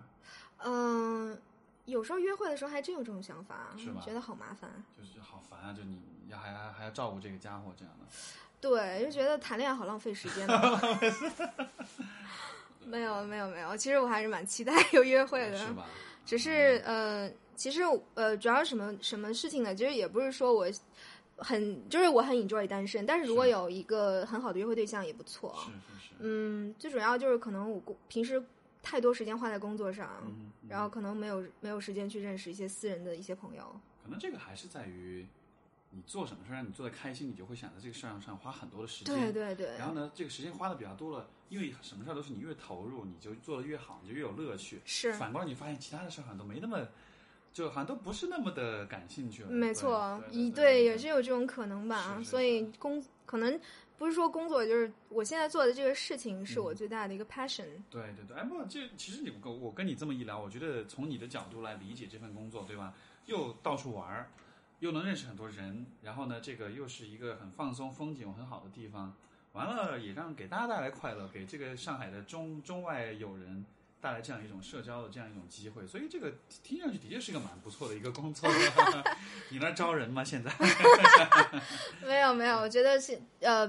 [SPEAKER 2] 嗯，有时候约会的时候还真有这种想法，
[SPEAKER 1] 是吧
[SPEAKER 2] 觉得好麻烦。
[SPEAKER 1] 就是好烦啊！就你要还还还要照顾这个家伙这样的。
[SPEAKER 2] 对，就觉得谈恋爱好浪费时间的。没有没有没有，其实我还是蛮期待有约会的，
[SPEAKER 1] 是吧？
[SPEAKER 2] 只是呃，其实呃，主要是什么什么事情呢？其实也不是说我很，就是我很 enjoy 单身，但是如果有一个很好的约会对象也不错。
[SPEAKER 1] 是是是。
[SPEAKER 2] 嗯，最主要就是可能我工平时太多时间花在工作上，
[SPEAKER 1] 嗯，嗯
[SPEAKER 2] 然后可能没有没有时间去认识一些私人的一些朋友。
[SPEAKER 1] 可能这个还是在于你做什么事儿让你做的开心，你就会想在这个事儿上花很多的时间。
[SPEAKER 2] 对对对，
[SPEAKER 1] 然后呢，这个时间花的比较多了，因为什么事儿都是你越投入，你就做的越好，你就越有乐趣。
[SPEAKER 2] 是
[SPEAKER 1] 反过来，你发现其他的事儿好像都没那么，就好像都不是那么的感兴趣了。
[SPEAKER 2] 没错，一
[SPEAKER 1] 对对
[SPEAKER 2] 也是有这种可能吧。
[SPEAKER 1] 是是
[SPEAKER 2] 所以工可能不是说工作，就是我现在做的这个事情是
[SPEAKER 1] 嗯
[SPEAKER 2] 我最大的一个 passion。
[SPEAKER 1] 对对对，哎不，这其实你跟我跟你这么一聊，我觉得从你的角度来理解这份工作，对吧？又到处玩儿，又能认识很多人，然后呢，这个又是一个很放松、风景很好的地方，完了也让给大家带来快乐，给这个上海的中中外友人带来这样一种社交的这样一种机会，所以这个听上去的确是个蛮不错的一个工作。你那儿招人吗？现在？
[SPEAKER 2] 没有没有，我觉得是呃，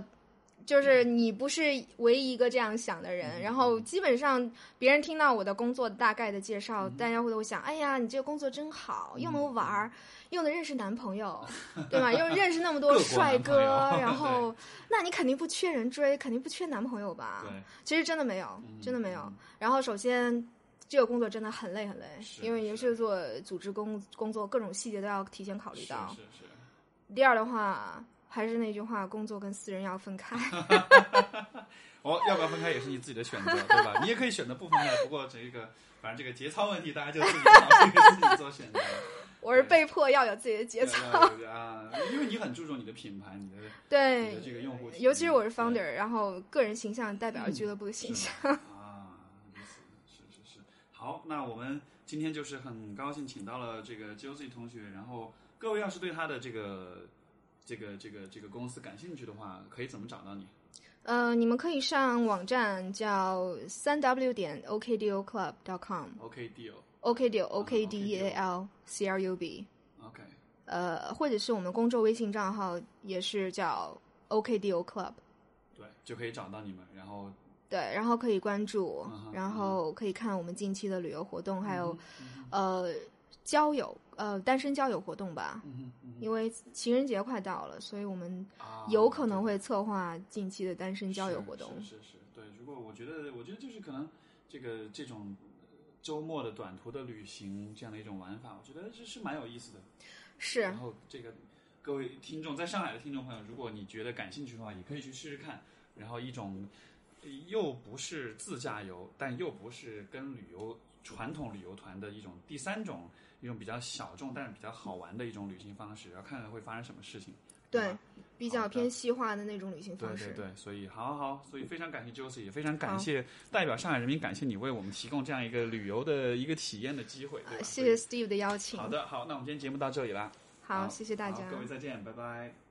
[SPEAKER 2] 就是你不是唯一一个这样想的人。然后基本上别人听到我的工作大概的介绍，大家会都会想：哎呀，你这个工作真好，又能玩儿，又能认识男朋友，对吧？又认识那么多帅哥，然 后那你肯定不缺人追，肯定不缺男朋友吧？
[SPEAKER 1] 对，
[SPEAKER 2] 其实真的没有，
[SPEAKER 1] 嗯
[SPEAKER 2] 真的没有。然后首先。这个工作真的很累很累，因为尤其
[SPEAKER 1] 是
[SPEAKER 2] 是做组织工工作，各种细节都要提前考虑
[SPEAKER 1] 是
[SPEAKER 2] 到。
[SPEAKER 1] 是是。
[SPEAKER 2] 第二的话，还是那句话，工作跟私人要分开。
[SPEAKER 1] 哦，要不要分开也是你自己的选择，对吧？你也可以选择不分开，不过这个反正这个节操问题，大家就自己自己做选择。
[SPEAKER 2] 我是被迫要有自己的节操。
[SPEAKER 1] 啊，因为你很注重你的品牌，你的 你
[SPEAKER 2] 对
[SPEAKER 1] 的，这个用户，
[SPEAKER 2] 尤其是我是 founder，然后个人形象代表了俱乐部的形象。
[SPEAKER 1] 啊，是是是。好，那我们今天就是很高兴请到了这个 Josie 同学，然后各位要是对他的这个这个这个这个公司感兴趣的话，可以怎么找到你？
[SPEAKER 2] 呃，你们可以上网站叫三 w 点 okdealclub.com。
[SPEAKER 1] OK deal。
[SPEAKER 2] OK deal O K D E A L C R U B。
[SPEAKER 1] OK，
[SPEAKER 2] 呃，或者是我们公众微信账号也是叫 OKDO Club，
[SPEAKER 1] 对，就可以找到你们，然后
[SPEAKER 2] 对，然后可以关注，然后可以看我们近期的旅游活动，还有、
[SPEAKER 1] 嗯
[SPEAKER 2] 呃交友呃单身交友活动吧。
[SPEAKER 1] 嗯嗯
[SPEAKER 2] 因为情人节快到了，所以我们有可能会策划近期的单身交友活动。
[SPEAKER 1] 是是是，对。如果我觉得，我觉得就是可能这个这种呃周末的短途的旅行这样的一种玩法，我觉得这是蛮有意思的。
[SPEAKER 2] 是
[SPEAKER 1] 然后这个各位听众，在上海的听众朋友，如果你觉得感兴趣的话，也可以去试试看。然后一种呃又不是自驾游，但又不是跟旅游传统旅游团的一种第三种一种比较小众但是比较好玩的一种旅行方式，然后看看会发生什么事情。
[SPEAKER 2] 对，比较偏西化的那种旅行方式。
[SPEAKER 1] 对对，所以好好好，所以非常感谢 Josie，也非常感谢代表上海人民，感谢你为我们提供这样一个旅游的一个体验的机会，
[SPEAKER 2] 谢谢 Steve 的邀请。
[SPEAKER 1] 好的，好，那我们今天节目到这里啦。
[SPEAKER 2] 好，谢谢大家。
[SPEAKER 1] 各位再见，拜拜。